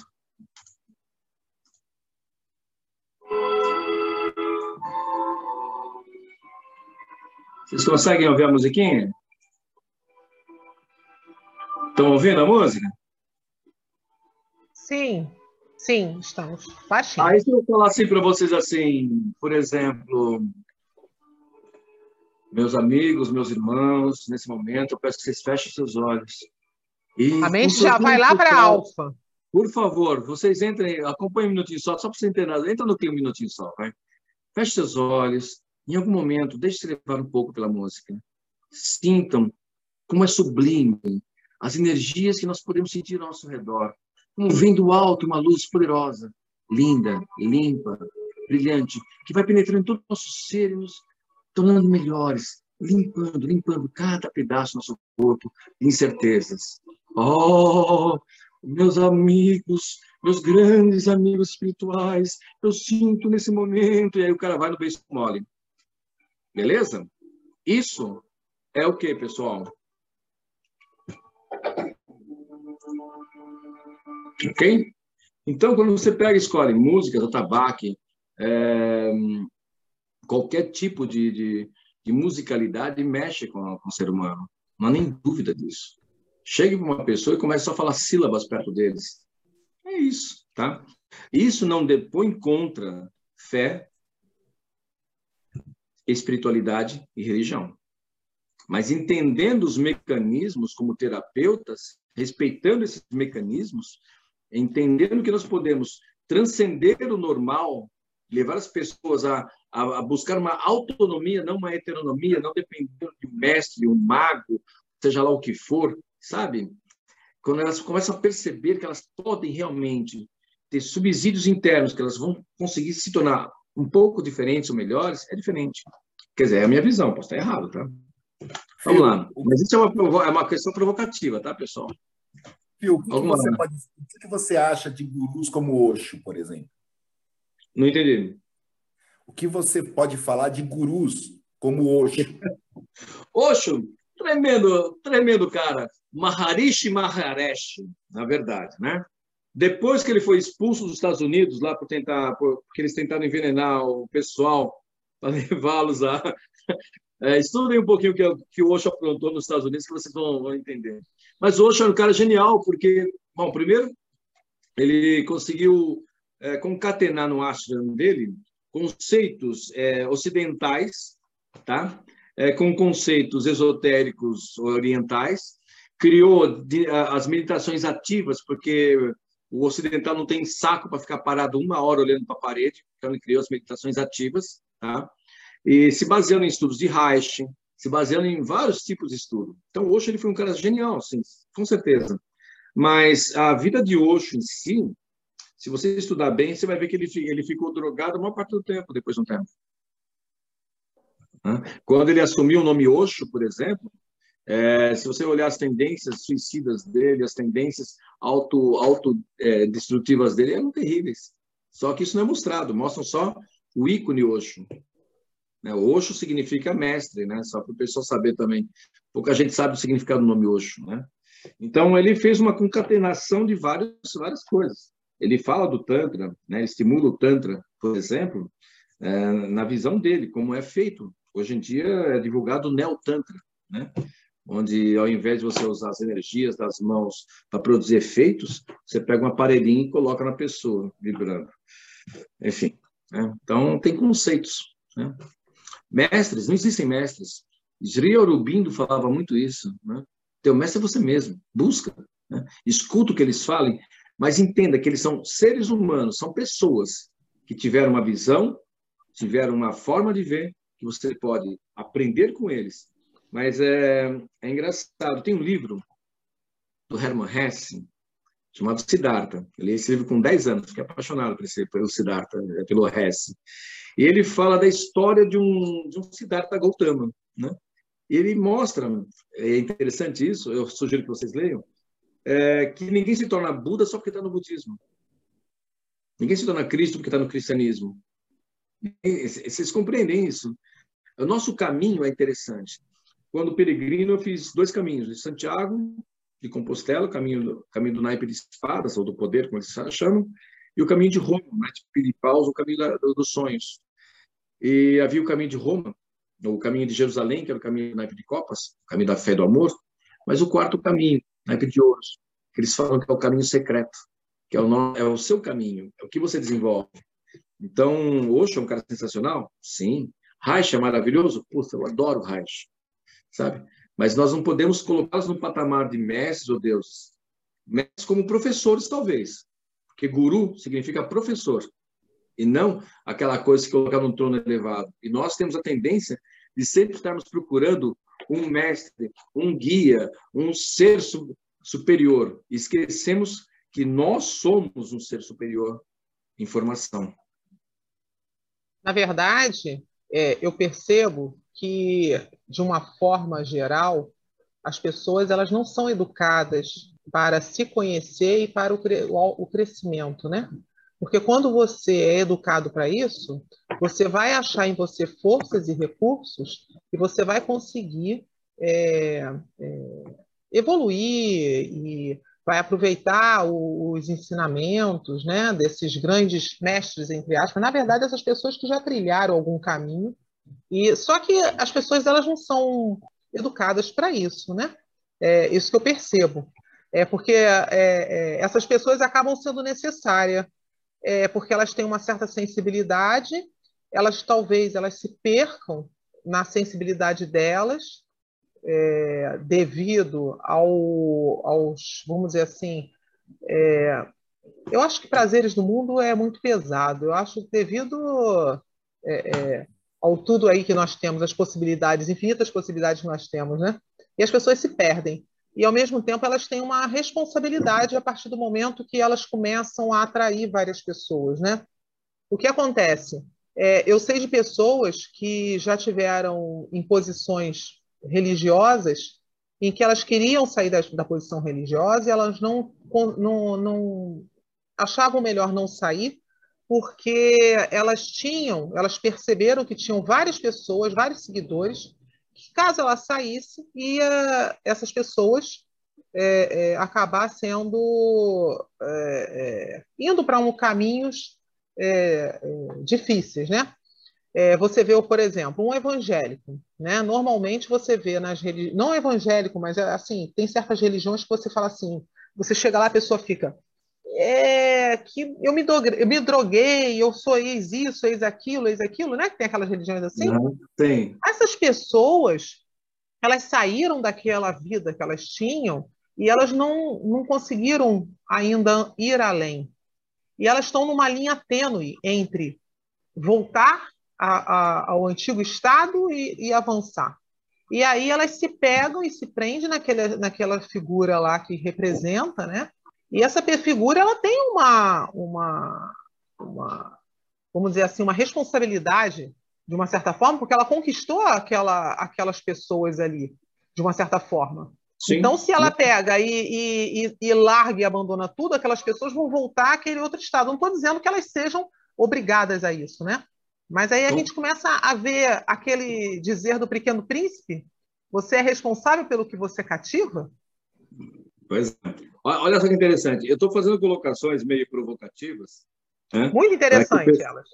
Vocês conseguem ouvir a musiquinha? Estão ouvindo a música? Sim, sim, estamos. Baixinho. Aí se eu falar assim para vocês assim, por exemplo, meus amigos, meus irmãos, nesse momento, eu peço que vocês fechem seus olhos. E, a mente já vai lá para a alfa. Por favor, vocês entrem, acompanhem um minutinho só, só para você entender. Entra no clima um minutinho só, vai. Feche seus olhos. Em algum momento, deixe-se levar um pouco pela música. Sintam como é sublime as energias que nós podemos sentir ao nosso redor. Como vem do alto uma luz poderosa, linda, limpa, brilhante, que vai penetrando em todo o nosso ser e nos tornando melhores, limpando, limpando cada pedaço do nosso corpo de incertezas. Oh, meus amigos, meus grandes amigos espirituais, eu sinto nesse momento. E aí o cara vai no beijo mole. Beleza? Isso é o que, pessoal? Ok? Então, quando você pega e escolhe músicas, atabaque, é, qualquer tipo de, de, de musicalidade mexe com, com, o ser humano. Não há nem dúvida disso. Chegue para uma pessoa e comece a falar sílabas perto deles. É isso, tá? Isso não depõe contra fé, espiritualidade e religião. Mas entendendo os mecanismos como terapeutas, respeitando esses mecanismos, entendendo que nós podemos transcender o normal, levar as pessoas a, a, a, buscar uma autonomia, não uma heteronomia, não dependendo de um mestre, um mago, seja lá o que for, sabe? Quando elas começam a perceber que elas podem realmente ter subsídios internos, que elas vão conseguir se tornar um pouco diferentes ou melhores, é diferente. Quer dizer, é a minha visão, posso estar errado, tá? Vamos lá. Mas isso é uma, é uma questão provocativa, tá, pessoal? Fio, o que, que, você pode, o que você acha de gurus como Osho, por exemplo? Não entendi. O que você pode falar de gurus como Osho? Osho, tremendo, tremendo cara. Maharishi Maharesh, na verdade, né? Depois que ele foi expulso dos Estados Unidos lá por tentar, por, porque eles tentaram envenenar o pessoal para levá-los a é, estudem um pouquinho o que, que o Osho aprontou nos Estados Unidos que vocês vão, vão entender. Mas o Osho é um cara genial porque, bom, primeiro ele conseguiu é, concatenar no ashram dele conceitos é, ocidentais, tá? É, com conceitos esotéricos orientais, criou as meditações ativas, porque o ocidental não tem saco para ficar parado uma hora olhando para a parede, então ele criou as meditações ativas, tá? E se baseando em estudos de Reich, se baseando em vários tipos de estudo. Então, Osho ele foi um cara genial, sim, com certeza. Mas a vida de Osho em si, se você estudar bem, você vai ver que ele, ele ficou drogado a maior parte do tempo, depois de um tempo. Quando ele assumiu o nome Osho, por exemplo, é, se você olhar as tendências suicidas dele, as tendências autodestrutivas auto, é, dele, eram terríveis. Só que isso não é mostrado, mostram só o ícone Osho. Né? Osho significa mestre, né? só para o pessoal saber também. Pouca gente sabe o significado do nome Osho. Né? Então, ele fez uma concatenação de várias, várias coisas. Ele fala do Tantra, né? estimula o Tantra, por exemplo, é, na visão dele, como é feito. Hoje em dia é divulgado o Neo-Tantra, né? onde ao invés de você usar as energias das mãos para produzir efeitos, você pega um aparelhinho e coloca na pessoa, vibrando. Enfim, né? então tem conceitos. Né? Mestres, não existem mestres. Sri Aurobindo falava muito isso. Né? Teu mestre é você mesmo. Busca. Né? Escuta o que eles falem, mas entenda que eles são seres humanos, são pessoas que tiveram uma visão, tiveram uma forma de ver, que você pode aprender com eles. Mas é, é engraçado. Tem um livro do Hermann Hesse, chamado Siddhartha. Eu li esse livro com 10 anos, fiquei apaixonado por esse, pelo Siddhartha, pelo Hesse. E ele fala da história de um, de um Siddhartha Gautama. Né? E ele mostra, é interessante isso, eu sugiro que vocês leiam, é, que ninguém se torna Buda só porque está no budismo. Ninguém se torna Cristo porque está no cristianismo. Vocês compreendem isso? O nosso caminho é interessante. Quando peregrino, eu fiz dois caminhos: de Santiago, de Compostela, o caminho do, caminho do naipe de espadas, ou do poder, como eles chamam, e o caminho de Roma, né, de Piripaus, o caminho da, dos sonhos. E havia o caminho de Roma, o caminho de Jerusalém, que era o caminho do naipe de copas, o caminho da fé e do amor, mas o quarto caminho, naipe de ouros, eles falam que é o caminho secreto, que é o, é o seu caminho, é o que você desenvolve. Então, Osho é um cara sensacional? Sim. Reich é maravilhoso? Puxa, eu adoro Reich, sabe? Mas nós não podemos colocá-los no patamar de mestres ou deuses. Mestres como professores, talvez. Porque guru significa professor. E não aquela coisa que colocar num trono elevado. E nós temos a tendência de sempre estarmos procurando um mestre, um guia, um ser superior. Esquecemos que nós somos um ser superior em formação. Na verdade, é, eu percebo que, de uma forma geral, as pessoas elas não são educadas para se conhecer e para o, o, o crescimento, né? Porque quando você é educado para isso, você vai achar em você forças e recursos e você vai conseguir é, é, evoluir e vai aproveitar os ensinamentos né, desses grandes mestres, entre aspas. Na verdade, essas pessoas que já trilharam algum caminho. e Só que as pessoas elas não são educadas para isso, né? É isso que eu percebo é porque é, é, essas pessoas acabam sendo necessárias, é, porque elas têm uma certa sensibilidade, elas talvez elas se percam na sensibilidade delas, é, devido ao, aos, vamos dizer assim, é, eu acho que prazeres do mundo é muito pesado. Eu acho que devido é, ao tudo aí que nós temos, as possibilidades, infinitas possibilidades que nós temos, né? E as pessoas se perdem e, ao mesmo tempo, elas têm uma responsabilidade a partir do momento que elas começam a atrair várias pessoas. Né? O que acontece? É, eu sei de pessoas que já tiveram em posições religiosas em que elas queriam sair da, da posição religiosa e elas não, não, não achavam melhor não sair porque elas tinham, elas perceberam que tinham várias pessoas, vários seguidores que caso ela saísse, ia essas pessoas é, é, acabar sendo é, é indo para um caminhos é, é, difíceis, né? você vê, por exemplo, um evangélico, né? Normalmente você vê nas religiões, não evangélico, mas assim, tem certas religiões que você fala assim, você chega lá, a pessoa fica, é que eu me, droguei, eu me droguei, eu sou ex isso, ex aquilo, ex aquilo, né? Que tem aquelas religiões assim. Não, tem. Essas pessoas, elas saíram daquela vida que elas tinham e elas não, não conseguiram ainda ir além. E elas estão numa linha tênue entre voltar a, a, ao antigo estado e, e, avançar. E aí elas se pegam e se prendem naquela figura lá que representa, né? E essa figura ela tem uma, uma, uma, vamos dizer assim, uma responsabilidade de uma certa forma, porque ela conquistou aquela, aquelas pessoas ali, de uma certa forma. Sim. Então, se ela pega e, e, e, larga e abandona tudo, aquelas pessoas vão voltar àquele outro estado. Não estou dizendo que elas sejam obrigadas a isso, né? Mas aí a então, gente começa a ver aquele dizer do pequeno príncipe: você é responsável pelo que você cativa? Pois é. Olha só que interessante. Eu estou fazendo colocações meio provocativas. Né? Muito interessante elas.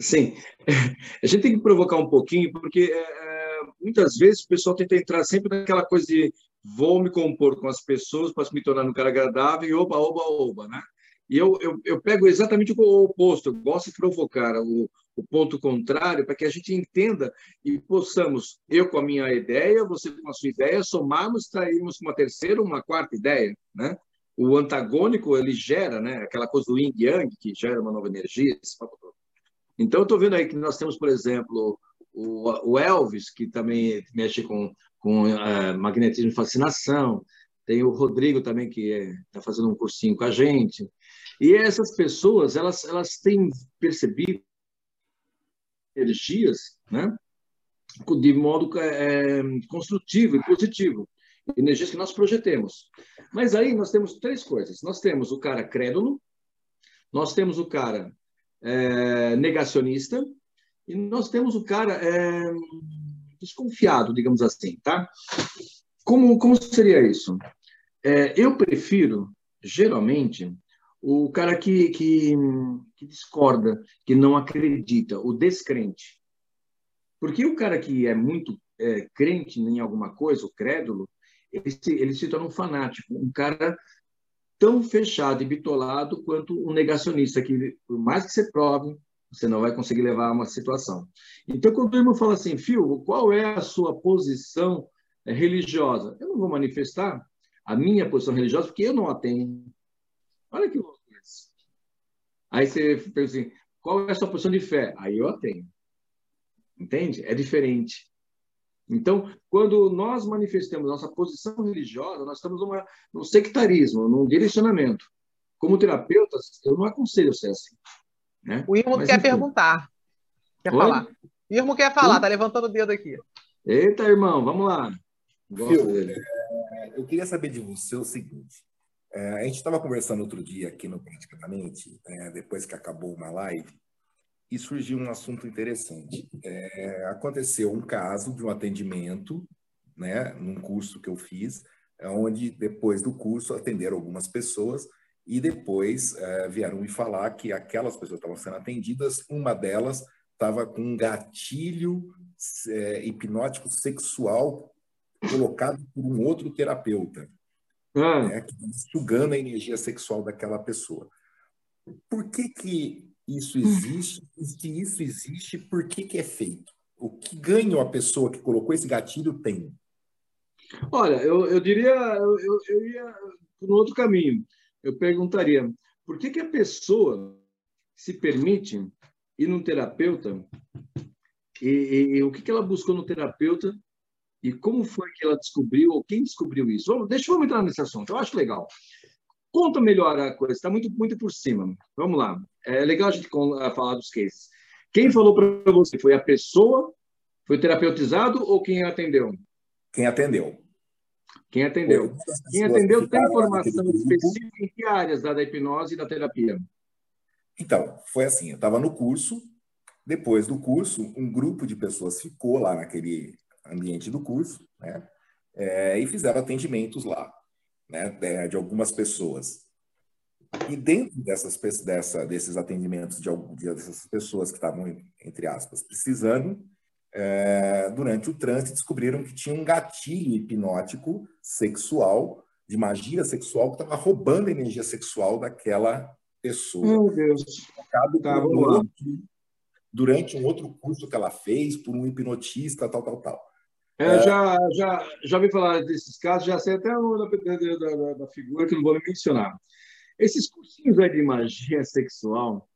Sim. A gente tem que provocar um pouquinho, porque é, é, muitas vezes o pessoal tenta entrar sempre naquela coisa de vou me compor com as pessoas para me tornar um cara agradável e oba, oba, oba, né? E eu, eu, eu pego exatamente o oposto, eu gosto de provocar o, o ponto contrário para que a gente entenda e possamos, eu com a minha ideia, você com a sua ideia, somarmos, trairmos uma terceira, uma quarta ideia, né? O antagônico, ele gera, né? Aquela coisa do yin yang, que gera uma nova energia. Então, eu estou vendo aí que nós temos, por exemplo, o, o Elvis, que também mexe com, com uh, magnetismo e fascinação, tem o Rodrigo também, que está é, fazendo um cursinho com a gente. E essas pessoas, elas, elas têm percebido energias né, de modo é, construtivo e positivo, energias que nós projetemos. Mas aí nós temos três coisas. Nós temos o cara crédulo, nós temos o cara é, negacionista e nós temos o cara é, desconfiado, digamos assim, tá? Como, como seria isso? É, eu prefiro, geralmente, o cara que, que, que, discorda, que não acredita, o descrente. Porque o cara que é muito é, crente em alguma coisa, o crédulo, ele se, ele se torna um fanático, um cara tão fechado e bitolado quanto um negacionista, que por mais que você prove, você não vai conseguir levar a uma situação. Então, quando o irmão fala assim, Fio, qual é a sua posição é, religiosa? Eu não vou manifestar a minha posição religiosa porque eu não a tenho. Olha que louco isso. Aí você pensa assim, qual é a sua posição de fé? Aí eu a tenho. Entende? É diferente. Então, quando nós manifestamos nossa posição religiosa, nós estamos numa, num sectarismo, num direcionamento. Como terapeutas, eu não aconselho ser assim. Né? O Irmo Mas, quer enfim. perguntar. Quer Oi? falar? O Irmo quer falar, está levantando o dedo aqui. Eita, irmão, vamos lá. Phil, é, eu queria saber de você o seguinte. É, a gente estava conversando outro dia aqui no Praticamente, é, depois que acabou uma live, e surgiu um assunto interessante. É, aconteceu um caso de um atendimento, né, num curso que eu fiz, onde depois do curso atenderam algumas pessoas e depois é, vieram me falar que aquelas pessoas que estavam sendo atendidas, uma delas estava com um gatilho é, hipnótico sexual colocado por um outro terapeuta, hum. né, sugando a energia sexual daquela pessoa. Por que, que isso existe? E se isso existe, por que, que é feito? O que ganho a pessoa que colocou esse gatilho tem? Olha, eu, eu diria, eu, eu ia por um outro caminho. Eu perguntaria, por que, que a pessoa se permite ir num terapeuta e, e, e o que, que ela buscou no terapeuta e como foi que ela descobriu, ou quem descobriu isso? Vamos, deixa eu entrar nesse assunto, eu acho legal. Conta melhor a coisa, está muito, muito por cima. Vamos lá. É legal a gente falar dos cases. Quem falou para você? Foi a pessoa? Foi terapeutizado ou quem atendeu? Quem atendeu. Quem atendeu? Quem atendeu tem informação específica em que áreas da hipnose e da terapia? Então, foi assim, eu estava no curso, depois do curso, um grupo de pessoas ficou lá naquele ambiente do curso, né? É, e fizeram atendimentos lá, né? De, de, algumas pessoas. E dentro dessas, dessa, desses atendimentos de, de dessas pessoas que estavam, entre aspas, precisando, é, durante o trânsito descobriram que tinha um gatilho hipnótico sexual, de magia sexual, que estava roubando a energia sexual daquela pessoa. Meu Deus. Tá, durante, durante um outro curso que ela fez por um hipnotista, tal, tal, tal. É, já, já, já ouvi falar desses casos, já sei até o da, da, da, figura que não vou mencionar. Esses cursinhos aí de magia sexual,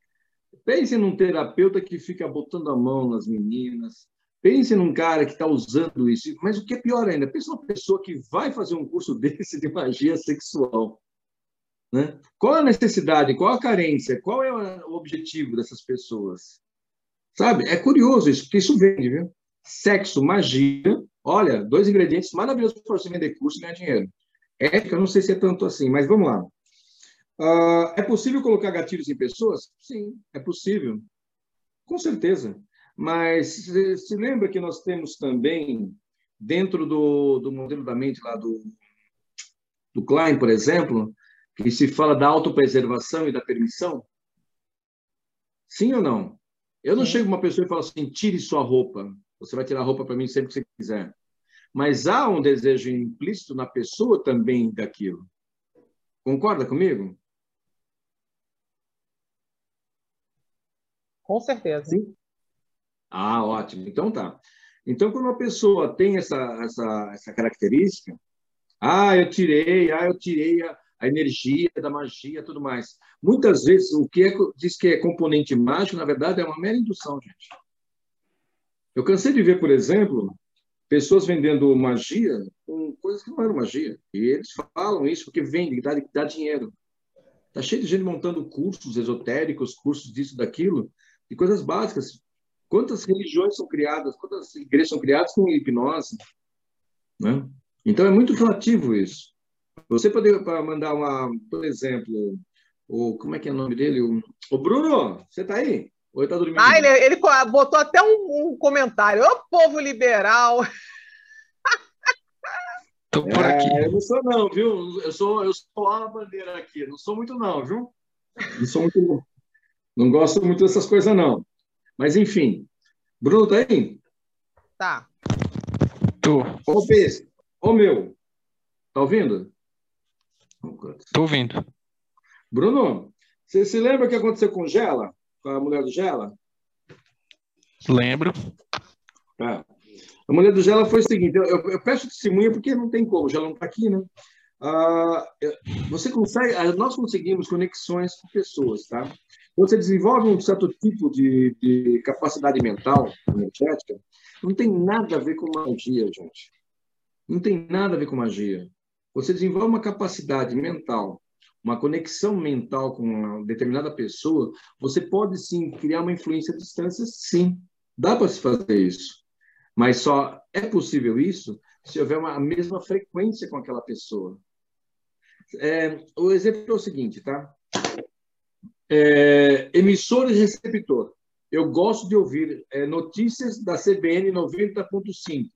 pense num terapeuta que fica botando a mão nas meninas, pense num cara que está usando isso, mas o que é pior ainda, pense numa pessoa que vai fazer um curso desse de magia sexual. Né? Qual a necessidade, qual a carência, qual é o objetivo dessas pessoas? Sabe? É curioso isso, porque isso vende, viu? Sexo, magia, olha, dois ingredientes maravilhosos para você vender curso e ganhar dinheiro. Ética, não sei se é tanto assim, mas vamos lá. Uh, é possível colocar gatilhos em pessoas? Sim, é possível. Com certeza. Mas se, lembra que nós temos também, dentro do, do modelo da mente lá do, do Klein, por exemplo, que se fala da autopreservação e da permissão? Sim ou não? Eu não Sim. chego uma pessoa e falo assim, tire sua roupa. Você vai tirar a roupa para mim sempre que você quiser. Mas há um desejo implícito na pessoa também daquilo. Concorda comigo? Com certeza. Sim. Ah, ótimo. Então tá. Então, quando uma pessoa tem essa, essa, essa característica, ah, eu tirei, ah, eu tirei a, a energia da magia tudo mais. Muitas vezes, o que é, diz que é componente mágico, na verdade, é uma mera indução, gente. Eu cansei de ver, por exemplo, pessoas vendendo magia com coisas que não eram magia. E eles falam isso porque vende, dá, dá dinheiro. Está cheio de gente montando cursos esotéricos, cursos disso, daquilo, de coisas básicas. Quantas religiões são criadas, quantas igrejas são criadas com hipnose? Né? Então, é muito relativo isso. Você poderia mandar uma, por exemplo, o como é que é o nome dele? O, o Bruno, você está aí? Ou ele está dormindo? Ah, ele, ele, botou até um, um comentário. Ô, povo liberal! Tô por é, aqui. Eu não sou não, viu? Eu sou, eu sou a bandeira aqui. Não sou muito não, viu? Não sou muito Não gosto muito dessas coisas não. Mas enfim. Bruno tá aí? Tá. Tô. Ô. Ô, meu. Tá ouvindo? Estou ouvindo. Bruno, você se lembra o que aconteceu com Gela, com a mulher do Gela? Lembro. Tá. A mulher do Gela foi o seguinte: eu, eu peço testemunha porque não tem como, o Gela não está aqui, né? Ah, você consegue, ah, nós conseguimos conexões com pessoas, tá? Você desenvolve um certo tipo de, de capacidade mental, energética, não tem nada a ver com magia, gente. Não tem nada a ver com magia. Você desenvolve uma capacidade mental, uma conexão mental com uma determinada pessoa, você pode sim criar uma influência à distância, sim. Dá para se fazer isso. Mas só é possível isso se houver uma, a mesma frequência com aquela pessoa. É, o exemplo é o seguinte, tá? É, emissor e receptor. Eu gosto de ouvir é, notícias da CBN 90.5.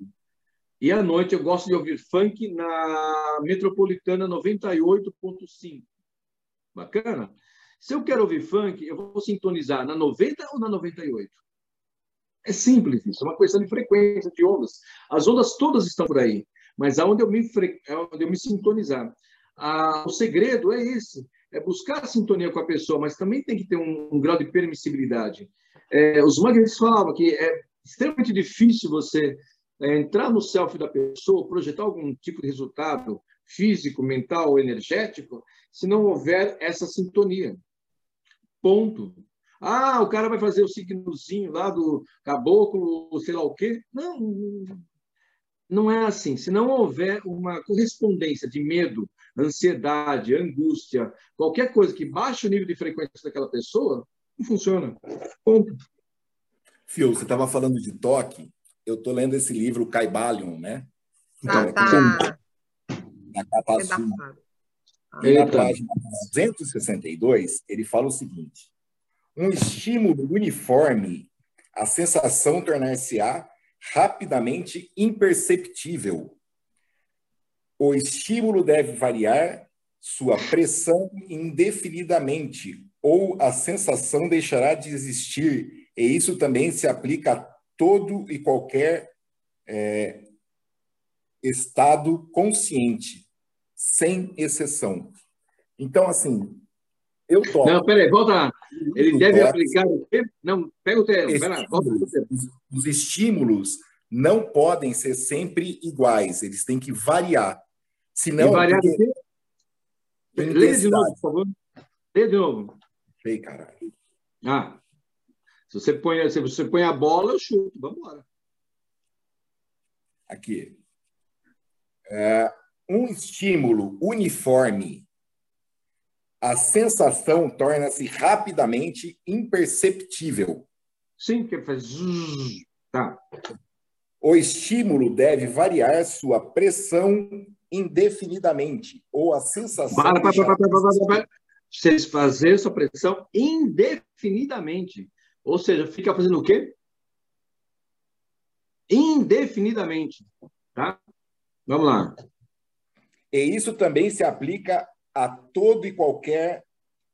E à noite eu gosto de ouvir funk na Metropolitana 98.5. Bacana? Se eu quero ouvir funk, eu vou sintonizar na 90 ou na 98? É simples isso, é uma questão de frequência, de ondas. As ondas todas estão por aí, mas aonde eu me, fre... onde eu me sintonizar. Ah, o segredo é esse, é buscar a sintonia com a pessoa, mas também tem que ter um, um grau de permissibilidade. É, os magnetistas falavam que é extremamente difícil você é, entrar no self da pessoa, projetar algum tipo de resultado físico, mental ou energético, se não houver essa sintonia. Ponto. Ah, o cara vai fazer o signozinho lá do caboclo, sei lá o quê. Não, não é assim. Se não houver uma correspondência de medo, ansiedade, angústia, qualquer coisa que baixe o nível de frequência daquela pessoa, não funciona. Ponto. Fio, você estava falando de toque eu estou lendo esse livro, Caibalion, né? Ah, então, tá. Na capa azul. E na página 262, ele fala o seguinte: um estímulo uniforme, a sensação tornar-se-á rapidamente imperceptível. O estímulo deve variar sua pressão indefinidamente, ou a sensação deixará de existir, e isso também se aplica a todo e qualquer é, estado consciente, sem exceção. Então, assim, eu toco. Não, peraí, volta lá. Ele deve aplicar o? Não, pega o termo, lá, volta Os estímulos não podem ser sempre iguais, eles têm que variar. Senão, E variar porque-? Lê de novo, por favor. Lê de novo. Ei, caralho. Ah, se você põe, se você põe a bola, eu chuto. Vamos embora. Aqui. É, um estímulo uniforme, a sensação torna-se rapidamente imperceptível. Sim, que faz. Tá. O estímulo deve variar sua pressão indefinidamente, ou a sensação. Para, para, para, para, para, para, para. Vocês fazer sua pressão indefinidamente. Ou seja, fica fazendo o quê? Indefinidamente. Tá? Vamos lá. E isso também se aplica a todo e qualquer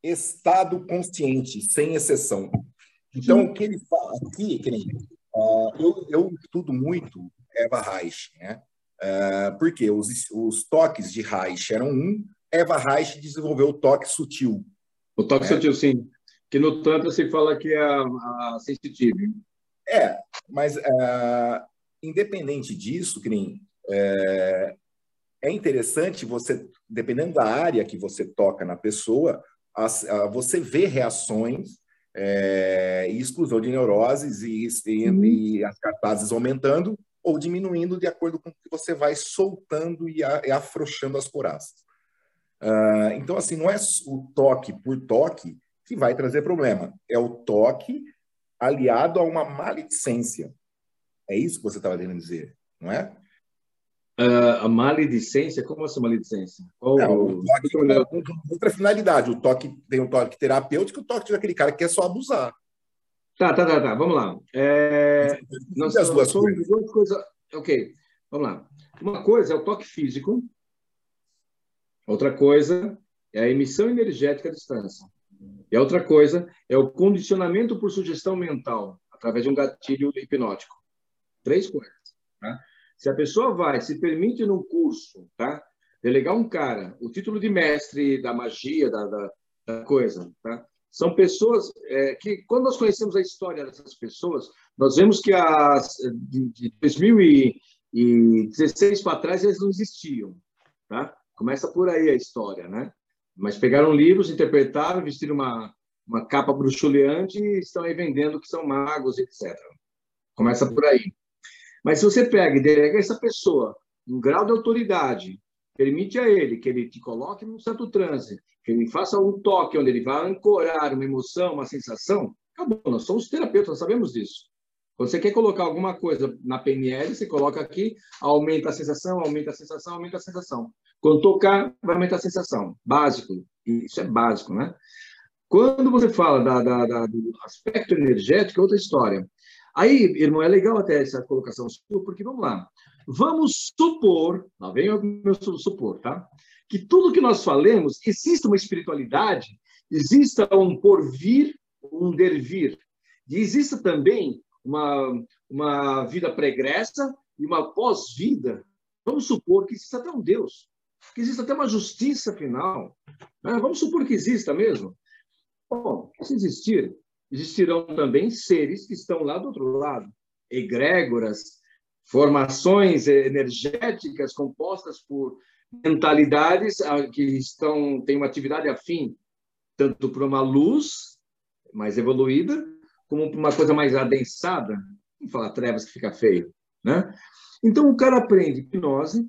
estado consciente, sem exceção. Então, o que ele fala aqui, que nem, ah, eu, eu estudo muito Eva Reich, né? Ah, porque os, os toques de Reich eram um, Eva Reich desenvolveu o toque sutil. O toque É. sutil, sim. Que no Tantra se fala que é a, a sensitive. É, mas ah, independente disso, nem, é, é interessante você, dependendo da área que você toca na pessoa, as- ah, você vê reações é, e exclusão de neuroses e, e- e as cartazes aumentando ou diminuindo de acordo com o que você vai soltando e, a- e afrouxando as coraças. Ah, então, assim, não é o toque por toque que vai trazer problema, é o toque aliado a uma maledicência. É isso que você estava querendo dizer, não é? Ah, a maledicência, como assim maledicência? Qual Não, o- toque outra finalidade. O toque tem o toque terapêutico o toque daquele cara que quer só abusar. Tá, tá, tá, tá. Vamos lá. É, nós as duas coisas. duas coisas. Ok, vamos lá. Uma coisa é o toque físico, outra coisa é a emissão energética à distância. E a outra coisa é o condicionamento por sugestão mental, através de um gatilho hipnótico. Três coisas. Tá? Se a pessoa vai, se permite num curso, tá? delegar um cara, o título de mestre da magia, da, da, da coisa, tá? São pessoas é, que, quando nós conhecemos a história dessas pessoas, nós vemos que as, de, de 2016 para trás eles não existiam. Tá? Começa por aí a história, né? Mas pegaram livros, interpretaram, vestiram uma, uma capa bruxuleante e estão aí vendendo que são magos, etc. Começa por aí. Mas se você pega e delega essa pessoa um grau de autoridade, permite a ele que ele te coloque num certo transe, que ele faça um toque onde ele vai ancorar uma emoção, uma sensação, acabou. Nós somos terapeutas, nós sabemos disso. Quando você quer colocar alguma coisa na PNL, você coloca aqui, aumenta a sensação, aumenta a sensação, aumenta a sensação. Quando tocar, vai aumentar a sensação. Básico. Isso é básico, né? Quando você fala da, da, da, do aspecto energético, é outra história. Aí, irmão, é legal até essa colocação porque vamos lá. Vamos supor, lá vem o meu supor, tá? Que tudo que nós falemos, exista uma espiritualidade, exista um porvir, um dervir. E exista também uma, uma vida pregressa e uma pós-vida. Vamos supor que exista até um Deus, que exista até uma justiça final. né? Vamos supor que exista mesmo. Bom, se existir, existirão também seres que estão lá do outro lado, egrégoras, formações energéticas compostas por mentalidades ah, que estão têm uma atividade afim tanto para uma luz mais evoluída como para uma coisa mais adensada. Vamos falar trevas que fica feio, né? Então o cara aprende hipnose,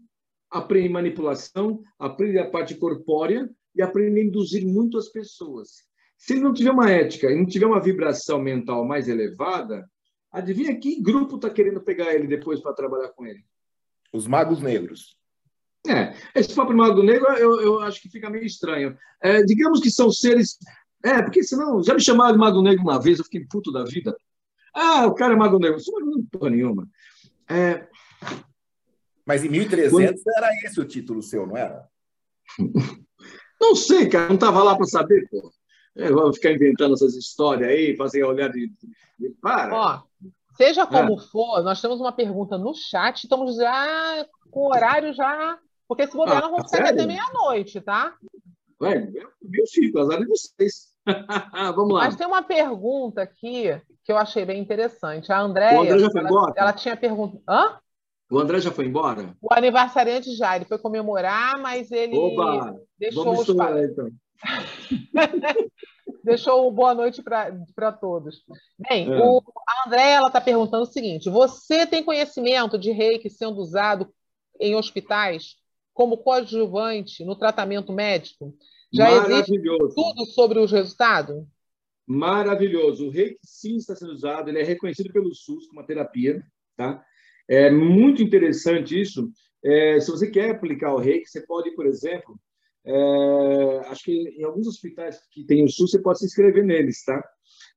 aprende manipulação, aprende a parte corpórea e aprende a induzir muito as pessoas. Se ele não tiver uma ética e não tiver uma vibração mental mais elevada, adivinha que grupo está querendo pegar ele depois para trabalhar com ele? Os magos negros. É, esse papo mago negro eu, eu acho que fica meio estranho. É, digamos que são seres. É, porque senão. Já me chamaram de mago negro uma vez, eu fiquei puto da vida. Ah, o cara é mago negro. Isso não é porra nenhuma. É, Mas em 1300 era esse o título seu, não era? não sei, cara, não estava lá para saber, pô. É, vamos ficar inventando essas histórias aí, fazer olhar de. de- Para. Ó, seja como for, nós temos uma pergunta no chat, estamos já com horário já. Porque se bobear, Ah, nós vamos sair até meia-noite, tá? Vai, eu fico, azar de vocês. Vamos lá. Mas tem uma pergunta aqui que eu achei bem interessante. A Andréia, O André já foi ela, embora? ela tinha perguntado. Hã? O André já foi embora? O aniversariante já, ele foi comemorar, mas ele Oba! deixou Vamos os pa- então. deixou o boa noite para todos. Bem, É. o, a Andréia está perguntando o seguinte: você tem conhecimento de reiki sendo usado em hospitais como coadjuvante no tratamento médico? Já existe tudo sobre os resultados? Maravilhoso. O reiki sim está sendo usado, ele é reconhecido pelo SUS como uma terapia, tá? É muito interessante isso. É, se você quer aplicar o reiki, você pode, por exemplo, é, acho que em alguns hospitais que tem o SUS, você pode se inscrever neles, tá?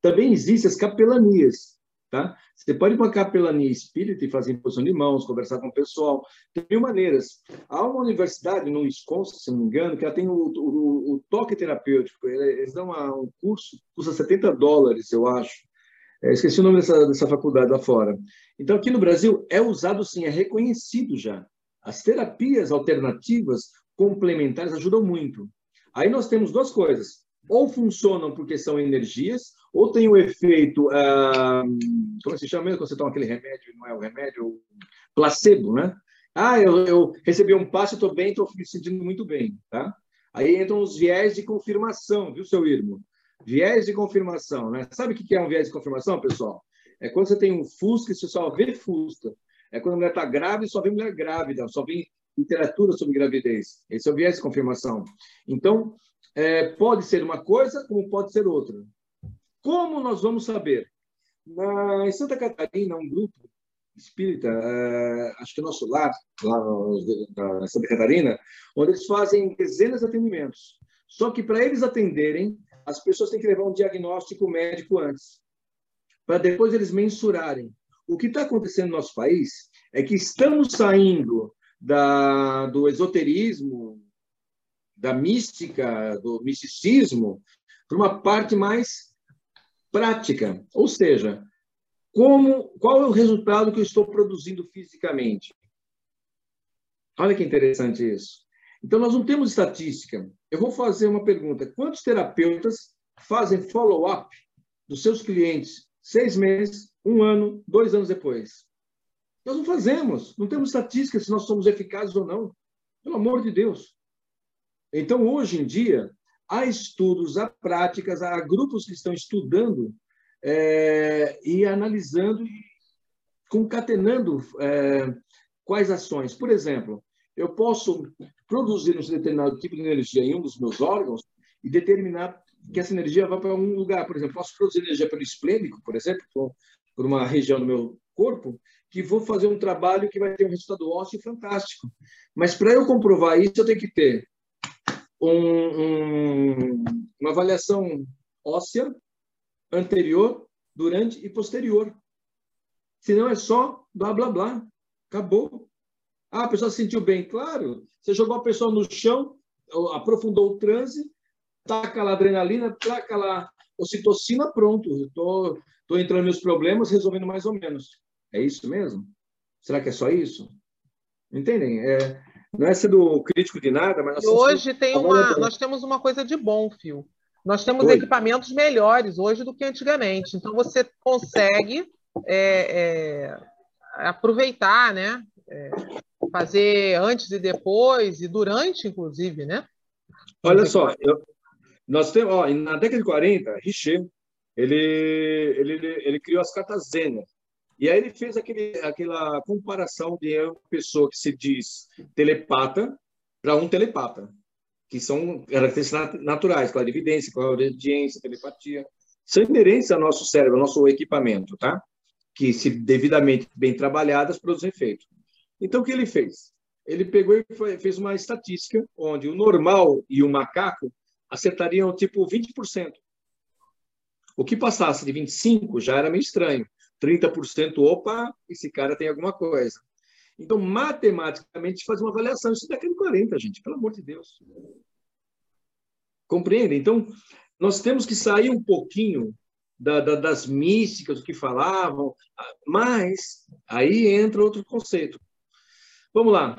Também existem as capelanias, tá? Você pode ir para a capelania espírita e fazer imposição de mãos, conversar com o pessoal. Tem mil maneiras. Há uma universidade no Wisconsin, se não me engano, que ela tem o, o- o toque terapêutico. Eles dão uma- um curso, custa 70 dólares, eu acho. É, esqueci o nome dessa, dessa faculdade lá fora. Então, aqui no Brasil, é usado sim, é reconhecido já. As terapias alternativas complementares ajudam muito. Aí nós temos duas coisas. Ou funcionam porque são energias, ou tem o efeito, ah, como se chama mesmo quando você toma aquele remédio, não é o remédio, placebo, né? Ah, eu, eu recebi um passe, estou bem, estou me sentindo muito bem, tá? Aí entram os viés de confirmação, viu, seu Irmo? Viés de confirmação, né? Sabe o que é um viés de confirmação, pessoal? É quando você tem um Fusca e você só vê Fusca. É quando a mulher está grávida e só vê mulher grávida, só vê literatura sobre gravidez. Esse é o viés de confirmação. Então, é, pode ser uma coisa, como pode ser outra. Como nós vamos saber? Na, em Santa Catarina, um grupo espírita, é, acho que é nosso lar, lá no- na Santa Catarina, onde eles fazem dezenas de atendimentos. Só que para eles atenderem, as pessoas têm que levar um diagnóstico médico antes, para depois eles mensurarem. O que está acontecendo no nosso país é que estamos saindo da, do esoterismo, da mística, do misticismo, para uma parte mais prática. Ou seja, como, qual é o resultado que eu estou produzindo fisicamente? Olha que interessante isso. Então, nós não temos estatística. Eu vou fazer uma pergunta: quantos terapeutas fazem follow-up dos seus clientes seis meses, um ano, dois anos depois? Nós não fazemos, não temos estatística se nós somos eficazes ou não. Pelo amor de Deus. Então, hoje em dia, há estudos, há práticas, há grupos que estão estudando é, e analisando e concatenando é, quais ações. Por exemplo, eu posso produzir um determinado tipo de energia em um dos meus órgãos e determinar que essa energia vá para um lugar. Por exemplo, posso produzir energia pelo esplênico, por exemplo, por, uma região do meu corpo, que vou fazer um trabalho que vai ter um resultado ósseo fantástico. Mas para eu comprovar isso, eu tenho que ter um, um, uma avaliação óssea anterior, durante e posterior. Senão é só blá, blá, blá. Acabou. Ah, a pessoa se sentiu bem. Claro, você jogou a pessoa no chão, aprofundou o transe, taca lá adrenalina, taca lá ocitocina, pronto. Estou tô, entrando nos meus problemas, resolvendo mais ou menos. É isso mesmo? Será que é só isso? Entendem? É, não é sendo crítico de nada, mas... E hoje tem uma, nós temos uma coisa de bom, Fio. Nós temos Oi. equipamentos melhores hoje do que antigamente. Então, você consegue é, é, aproveitar, né? É, fazer antes e depois, e durante, inclusive, né? Olha só, eu, nós temos, ó, na década de 40, Richer, ele, ele, ele criou as cartas Zener. E aí ele fez aquele, aquela comparação de uma pessoa que se diz telepata para um telepata, que são características naturais, clarividência, clarividência, telepatia. São inerentes ao nosso cérebro, ao nosso equipamento, tá? Que, se devidamente bem trabalhadas, produzem efeito. Então, o que ele fez? Ele pegou e fez uma estatística onde o normal e o macaco acertariam tipo 20%. O que passasse de 25% já era meio estranho. 30%, opa, esse cara tem alguma coisa. Então, matematicamente, faz uma avaliação. Isso daqui é de 40, gente, pelo amor de Deus. Compreende? Então, nós temos que sair um pouquinho da, da, das místicas, do que falavam, mas aí entra outro conceito. Vamos lá.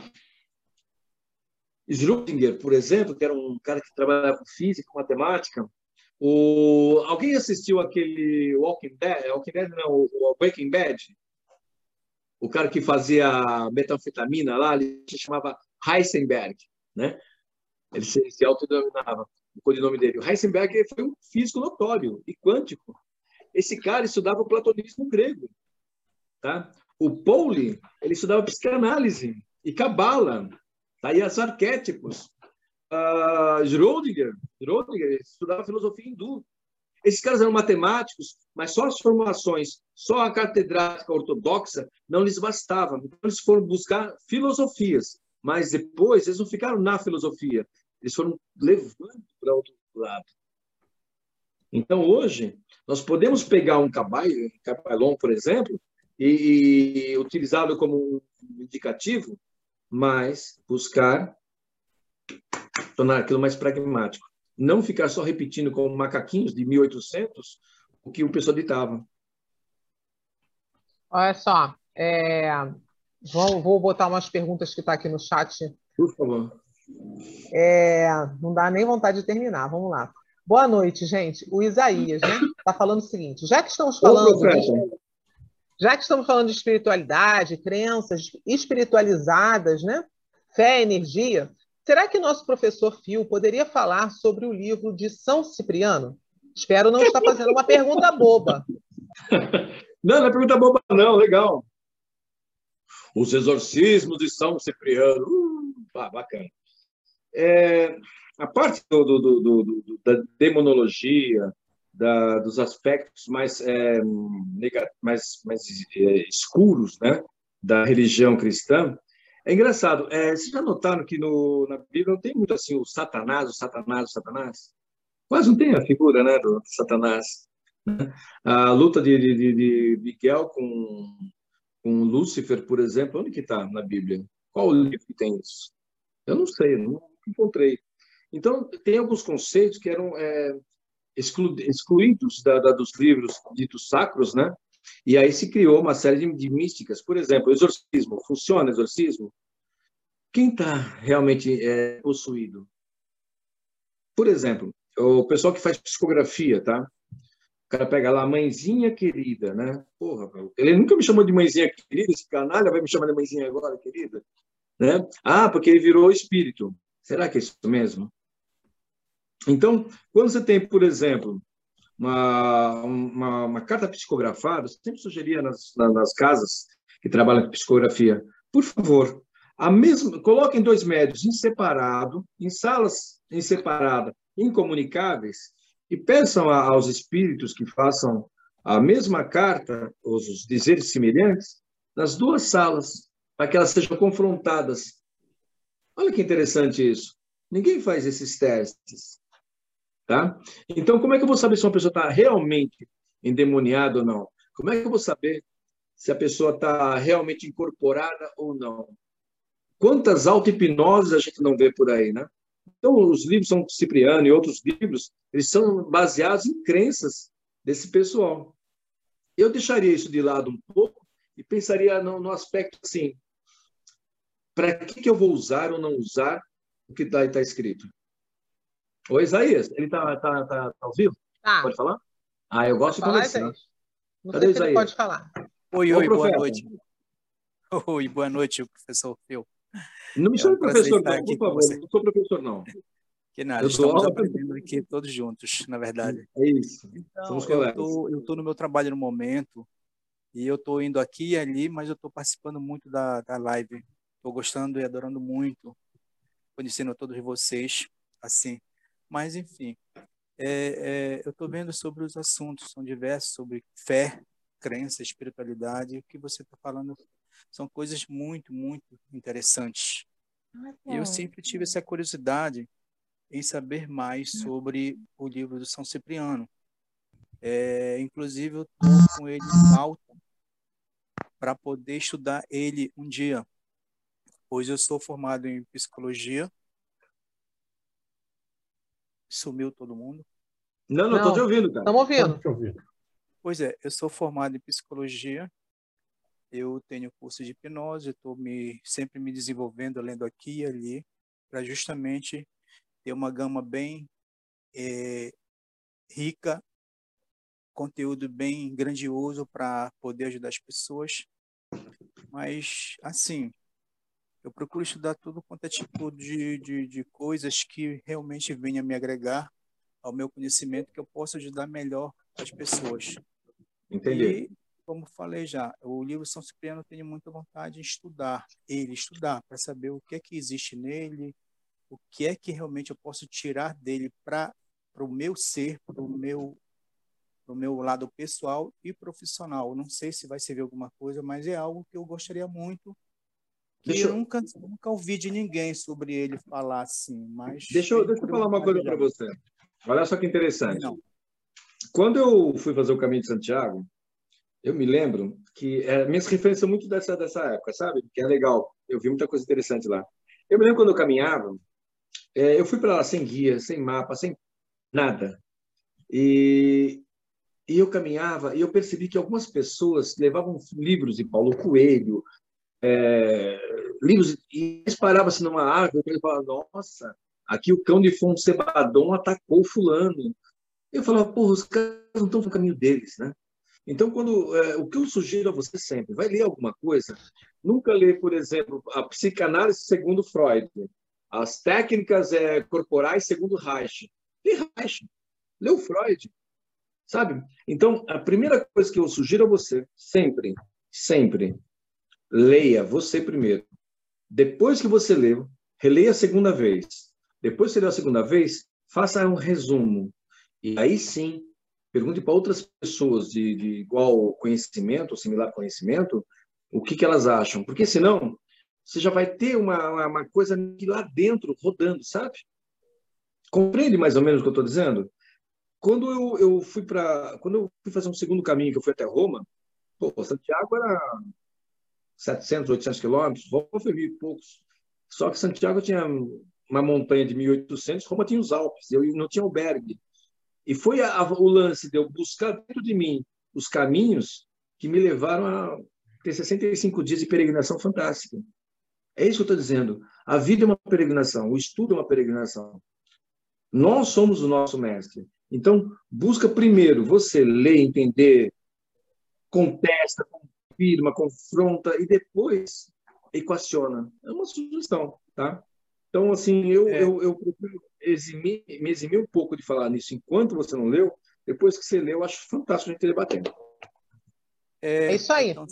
Schrödinger, por exemplo, que era um cara que trabalhava com física, com matemática, O... Alguém assistiu aquele Walking Dead? Walking Dead não, o Breaking Bad? O cara que fazia metanfetamina lá, ele se chamava Heisenberg, né? Ele se, se autodenominava, o codinome dele. O Heisenberg foi um físico notório e quântico. Esse cara estudava o platonismo grego, tá? O Pauli, ele estudava psicanálise e cabala, tá? E os arquétipos. Uh, Schrödinger, Schrödinger estudava filosofia hindu. Esses caras eram matemáticos, mas só as formações, só a catedrática ortodoxa não lhes bastava. Então, eles foram buscar filosofias, mas depois eles não ficaram na filosofia, eles foram levando para outro lado. Então, hoje, nós podemos pegar um cabalho, um cabalon, por exemplo, e, e utilizá-lo como um indicativo, mas buscar tornar aquilo mais pragmático. Não ficar só repetindo como macaquinhos de 1800 o que o pessoal ditava. Olha só, é... vou, vou botar umas perguntas que está aqui no chat. Por favor. É... Não dá nem vontade de terminar. Vamos lá. Boa noite, gente. O Isaías, né? Está falando o seguinte: já que estamos falando. de... Já que estamos falando de espiritualidade, crenças espiritualizadas, né? Fé, energia, Será que nosso professor Fio poderia falar sobre o livro de São Cipriano? Espero não estar fazendo uma pergunta boba. Não, não é pergunta boba, não, legal. Os exorcismos de São Cipriano. Uh, bacana. É, a parte do, do, do, da demonologia, da, dos aspectos mais, é, mais, mais é, escuros né, da religião cristã, é engraçado. É, vocês já notaram que no, na Bíblia não tem muito assim o Satanás, o Satanás, o Satanás? Quase não tem a figura né, do, Satanás. A luta de, de, de Miguel com, com Lúcifer, por exemplo, onde que está na Bíblia? Qual livro que tem isso? Eu não sei, não encontrei. Então, tem alguns conceitos que eram é, exclu, excluídos da, da, dos livros ditos sacros, né? E aí se criou uma série de, de místicas. Por exemplo, exorcismo. Funciona exorcismo? Quem está realmente é, possuído? Por exemplo, o pessoal que faz psicografia, tá? O cara pega lá, mãezinha querida, né? Porra, ele nunca me chamou de mãezinha querida, esse canalha vai me chamar de mãezinha agora, querida. Né? Ah, porque ele virou espírito. Será que é isso mesmo? Então, quando você tem, por exemplo, uma, uma, uma carta psicografada, sempre sugeria nas, nas casas que trabalham com psicografia, por favor, a mesma, coloquem dois médios em separado, em salas em separada, incomunicáveis, e peçam a, aos espíritos que façam a mesma carta, os dizeres semelhantes, nas duas salas, para que elas sejam confrontadas. Olha que interessante isso. Ninguém faz esses testes. Tá? Então, como é que eu vou saber se uma pessoa está realmente endemoniada ou não? Como é que eu vou saber se a pessoa está realmente incorporada ou não? Quantas auto-hipnoses a gente não vê por aí, né? Então, os livros São Cipriano e outros livros, eles são baseados em crenças desse pessoal. Eu deixaria isso de lado um pouco e pensaria no, no aspecto assim, para que, que eu vou usar ou não usar o que está tá escrito? Oi, Isaías, ele está tá, tá, tá ao vivo? Tá. Pode falar? Ah, eu gosto pode de conversar. Não Cadê sei se ele pode falar. Oi, oi, boa noite. Oi, boa noite, professor Phil. Não me chame é um professor, não, por favor. Não sou professor, não. Que nada, eu estamos aprendendo aqui todos juntos, na verdade. É isso. Então, Somos colegas. Eu estou no meu trabalho no momento e eu estou indo aqui e ali, mas eu estou participando muito da, da live. Estou gostando e adorando muito, conhecendo todos vocês, assim. Mas, enfim, é, é, eu estou vendo sobre os assuntos, são diversos, sobre fé, crença, espiritualidade. O que você está falando são coisas muito, muito interessantes. Ah, eu sempre tive essa curiosidade em saber mais sobre o livro do São Cipriano. É, inclusive, eu estou com ele em alta para poder estudar ele um dia, pois eu sou formado em psicologia Sumiu todo mundo? Não, não, estou te ouvindo, cara. Estamos ouvindo. Pois é, eu sou formado em psicologia, eu tenho curso de hipnose, estou me, sempre me desenvolvendo, lendo aqui e ali, para justamente ter uma gama bem é, rica, conteúdo bem grandioso para poder ajudar as pessoas. Mas, assim, eu procuro estudar tudo quanto é tipo de, de, de coisas que realmente venha me agregar ao meu conhecimento, que eu possa ajudar melhor as pessoas. Entendi. E, como falei já, o livro São Cipriano eu tenho muita vontade de estudar ele, estudar, para saber o que é que existe nele, o que é que realmente eu posso tirar dele para o meu ser, para o meu pro meu lado pessoal e profissional. Não sei se vai servir alguma coisa, mas é algo que eu gostaria muito deixa eu nunca, nunca ouvi de ninguém sobre ele falar assim, mas... Deixa eu, deixa eu falar uma coisa para você. Olha só que interessante. Não. Quando eu fui fazer o Caminho de Santiago, eu me lembro que é, minhas referências são muito dessa, dessa época, sabe? Que é legal. Eu vi muita coisa interessante lá. Eu me lembro quando eu caminhava, é, eu fui para lá sem guia, sem mapa, sem nada. E, e eu caminhava e eu percebi que algumas pessoas levavam livros de Paulo Coelho, é, livros, e eles paravam assim numa árvore e falavam, nossa, aqui o cão de Fonsebadon atacou fulano. Eu falava, porra, os caras não estão no caminho deles, né? Então, quando é, o que eu sugiro a você sempre, vai ler alguma coisa, nunca lê, por exemplo, a psicanálise segundo Freud, as técnicas é, corporais segundo Reich. Lê Reich, lê o Freud, sabe? Então, a primeira coisa que eu sugiro a você, sempre, sempre, leia você primeiro. Depois que você leu, releia a segunda vez. Depois que você leu a segunda vez, faça um resumo. E aí sim, pergunte para outras pessoas de, de igual conhecimento, similar conhecimento, o que, que elas acham. Porque senão, você já vai ter uma, uma coisa lá dentro rodando, sabe? Compreende mais ou menos o que eu estou dizendo? Quando eu, eu fui para, quando eu fui fazer um segundo caminho, que eu fui até Roma, pô, Santiago era 700, 800 quilômetros, Roma foi mil e poucos. Só que Santiago tinha uma montanha de 1.800, Roma tinha os Alpes, eu não tinha albergue. E foi a, a, o lance de eu buscar dentro de mim os caminhos que me levaram a ter 65 dias de peregrinação fantástica. É isso que eu estou dizendo. A vida é uma peregrinação, o estudo é uma peregrinação. Nós somos o nosso mestre. Então, busca primeiro você ler, entender, contesta, confirma, confronta e depois equaciona. É uma sugestão, tá? Então, assim, eu, é. eu, eu prefiro eximir, me eximir um pouco de falar nisso enquanto você não leu. Depois que você leu, eu acho fantástico a gente debatendo. É, é isso aí. Então,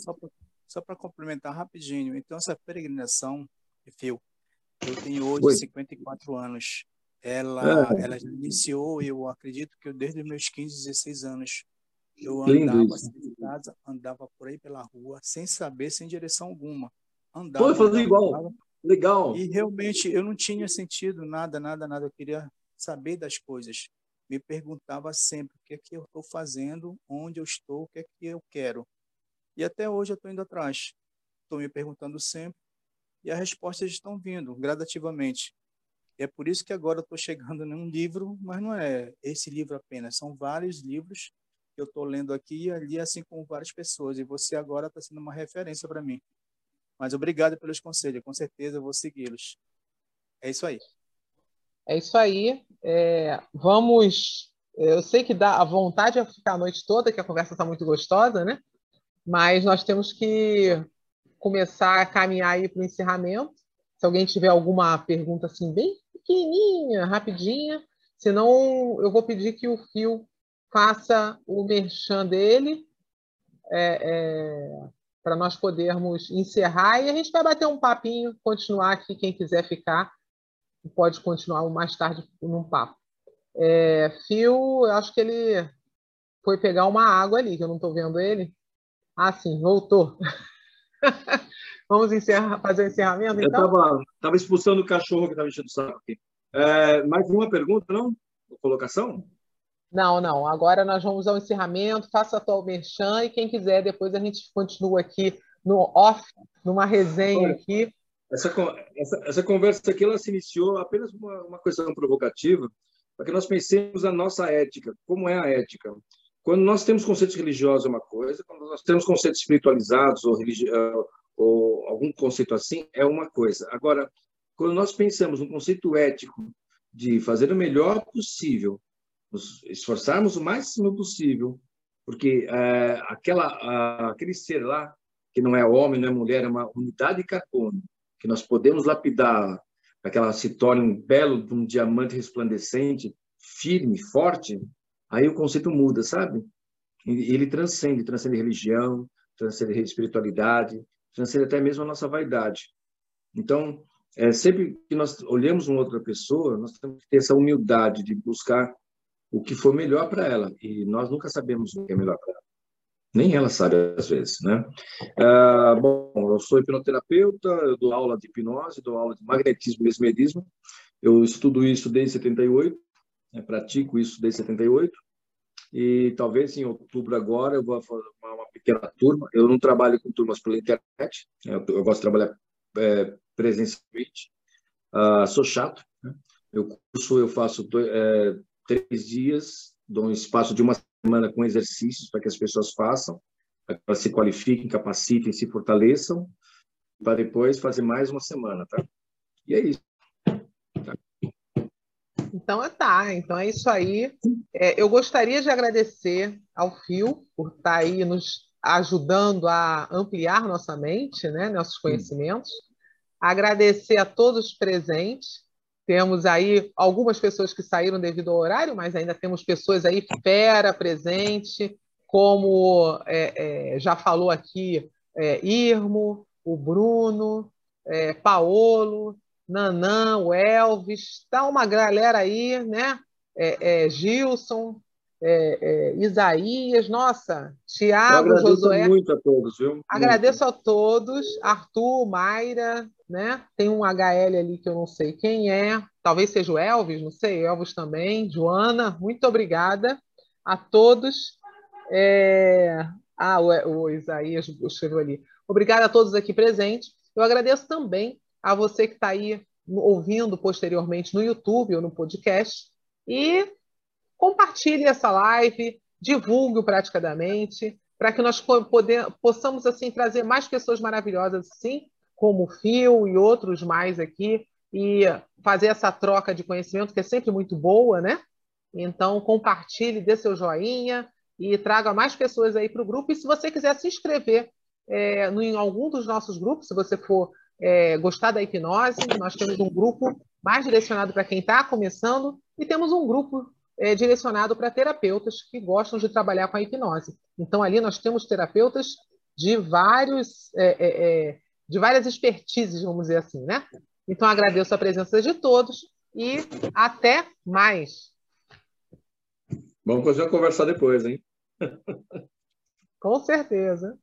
só para complementar rapidinho, então essa peregrinação, Fio, eu tenho hoje Oi. 54 anos. Ela, é. ela iniciou, eu acredito que eu, desde os meus 15, 16 anos, eu andava assim de casa, andava por aí pela rua, sem saber, sem direção alguma. Andava. Foi fazer igual. Andava, Legal. E realmente eu não tinha sentido nada, nada, nada. Eu queria saber das coisas. Me perguntava sempre o que é que eu estou fazendo, onde eu estou, o que é que eu quero. E até hoje eu estou indo atrás. Estou me perguntando sempre e as respostas estão vindo gradativamente. E é por isso que agora estou chegando num livro, mas não é esse livro apenas, são vários livros eu estou lendo aqui e ali, assim como várias pessoas. E você agora está sendo uma referência para mim. Mas obrigado pelos conselhos, com certeza vou segui-los. É isso aí. É isso aí. É, vamos. Eu sei que dá a vontade de ficar a noite toda, que a conversa está muito gostosa, né? Mas nós temos que começar a caminhar aí para o encerramento. Se alguém tiver alguma pergunta assim, bem pequenininha, rapidinha, senão eu vou pedir que o Fio faça o merchan dele. É, é, para nós podermos encerrar e a gente vai bater um papinho, continuar aqui, quem quiser ficar, pode continuar mais tarde num papo. É, Fio, eu acho que ele foi pegar uma água ali, que eu não estou vendo ele. Ah, sim, voltou. Vamos encerrar, fazer o encerramento, então? Eu estava expulsando o cachorro que estava enchendo o saco aqui. É, mais uma pergunta, não? Colocação? Não, não. Agora nós vamos ao encerramento. Faça a tua merchan e quem quiser, depois a gente continua aqui no off, numa resenha aqui. Essa, essa, essa conversa aqui ela se iniciou apenas uma, uma questão provocativa para que nós pensemos a nossa ética. Como é a ética? Quando nós temos conceitos religiosos é uma coisa, quando nós temos conceitos espiritualizados ou, religi ou algum conceito assim é uma coisa. Agora, quando nós pensamos um conceito ético de fazer o melhor possível nos esforçarmos o máximo possível, porque é, aquela, aquele ser lá, que não é homem, não é mulher, é uma unidade de carbono, que nós podemos lapidar para que ela se torne um belo um diamante resplandecente, firme, forte, aí o conceito muda, sabe? Ele transcende, transcende religião, transcende espiritualidade, transcende até mesmo a nossa vaidade. Então, é, sempre que nós olhamos uma outra pessoa, nós temos que ter essa humildade de buscar o que for melhor para ela. E nós nunca sabemos o que é melhor para ela. Nem ela sabe, às vezes, né? Ah, bom, eu sou hipnoterapeuta, eu dou aula de hipnose, dou aula de magnetismo e mesmerismo. Eu estudo isso desde 78, né? pratico isso desde 78. E talvez em outubro agora eu vou fazer uma, pequena turma. Eu não trabalho com turmas pela internet, eu, eu gosto de trabalhar é, presencialmente. Uh, sou chato. Né? Eu curso, eu faço é, três dias, dou um espaço de uma semana com exercícios para que as pessoas façam, para que elas se qualifiquem, capacitem, se fortaleçam, para depois fazer mais uma semana, tá? E é isso. Então é tá, então é isso aí. É, eu gostaria de agradecer ao Fio por estar tá aí nos ajudando a ampliar nossa mente, né, nossos conhecimentos. Agradecer a todos presentes. Temos aí algumas pessoas que saíram devido ao horário, mas ainda temos pessoas aí fera presente, como é, é, já falou aqui é, Irmo, o Bruno, é, Paolo, Nanã, o Elvis, está uma galera aí, né? É, é, Gilson, é, Isaías, nossa, Tiago, Josué. muito a todos, viu? Agradeço muito. a todos, Arthur, Mayra, né? Tem um HL ali que eu não sei quem é, talvez seja o Elvis, não sei, Elvis também, Joana, muito obrigada a todos. É... Ah, o, o Isaías escreveu ali. Obrigada a todos aqui presentes. Eu agradeço também a você que está aí ouvindo posteriormente no YouTube ou no podcast. E compartilhe essa live, divulgue o praticadamente, para que nós poder, possamos assim trazer mais pessoas maravilhosas assim, como o Fio e outros mais aqui, e fazer essa troca de conhecimento que é sempre muito boa, né? Então compartilhe, dê seu joinha e traga mais pessoas aí para o grupo. E se você quiser se inscrever é, em algum dos nossos grupos, se você for é, gostar da hipnose, nós temos um grupo mais direcionado para quem está começando e temos um grupo é, direcionado para terapeutas que gostam de trabalhar com a hipnose. Então, ali nós temos terapeutas de vários é, é, é, de várias expertises, vamos dizer assim, né? Então, agradeço a presença de todos e até mais. Vamos continuar a conversar depois, hein? Com certeza.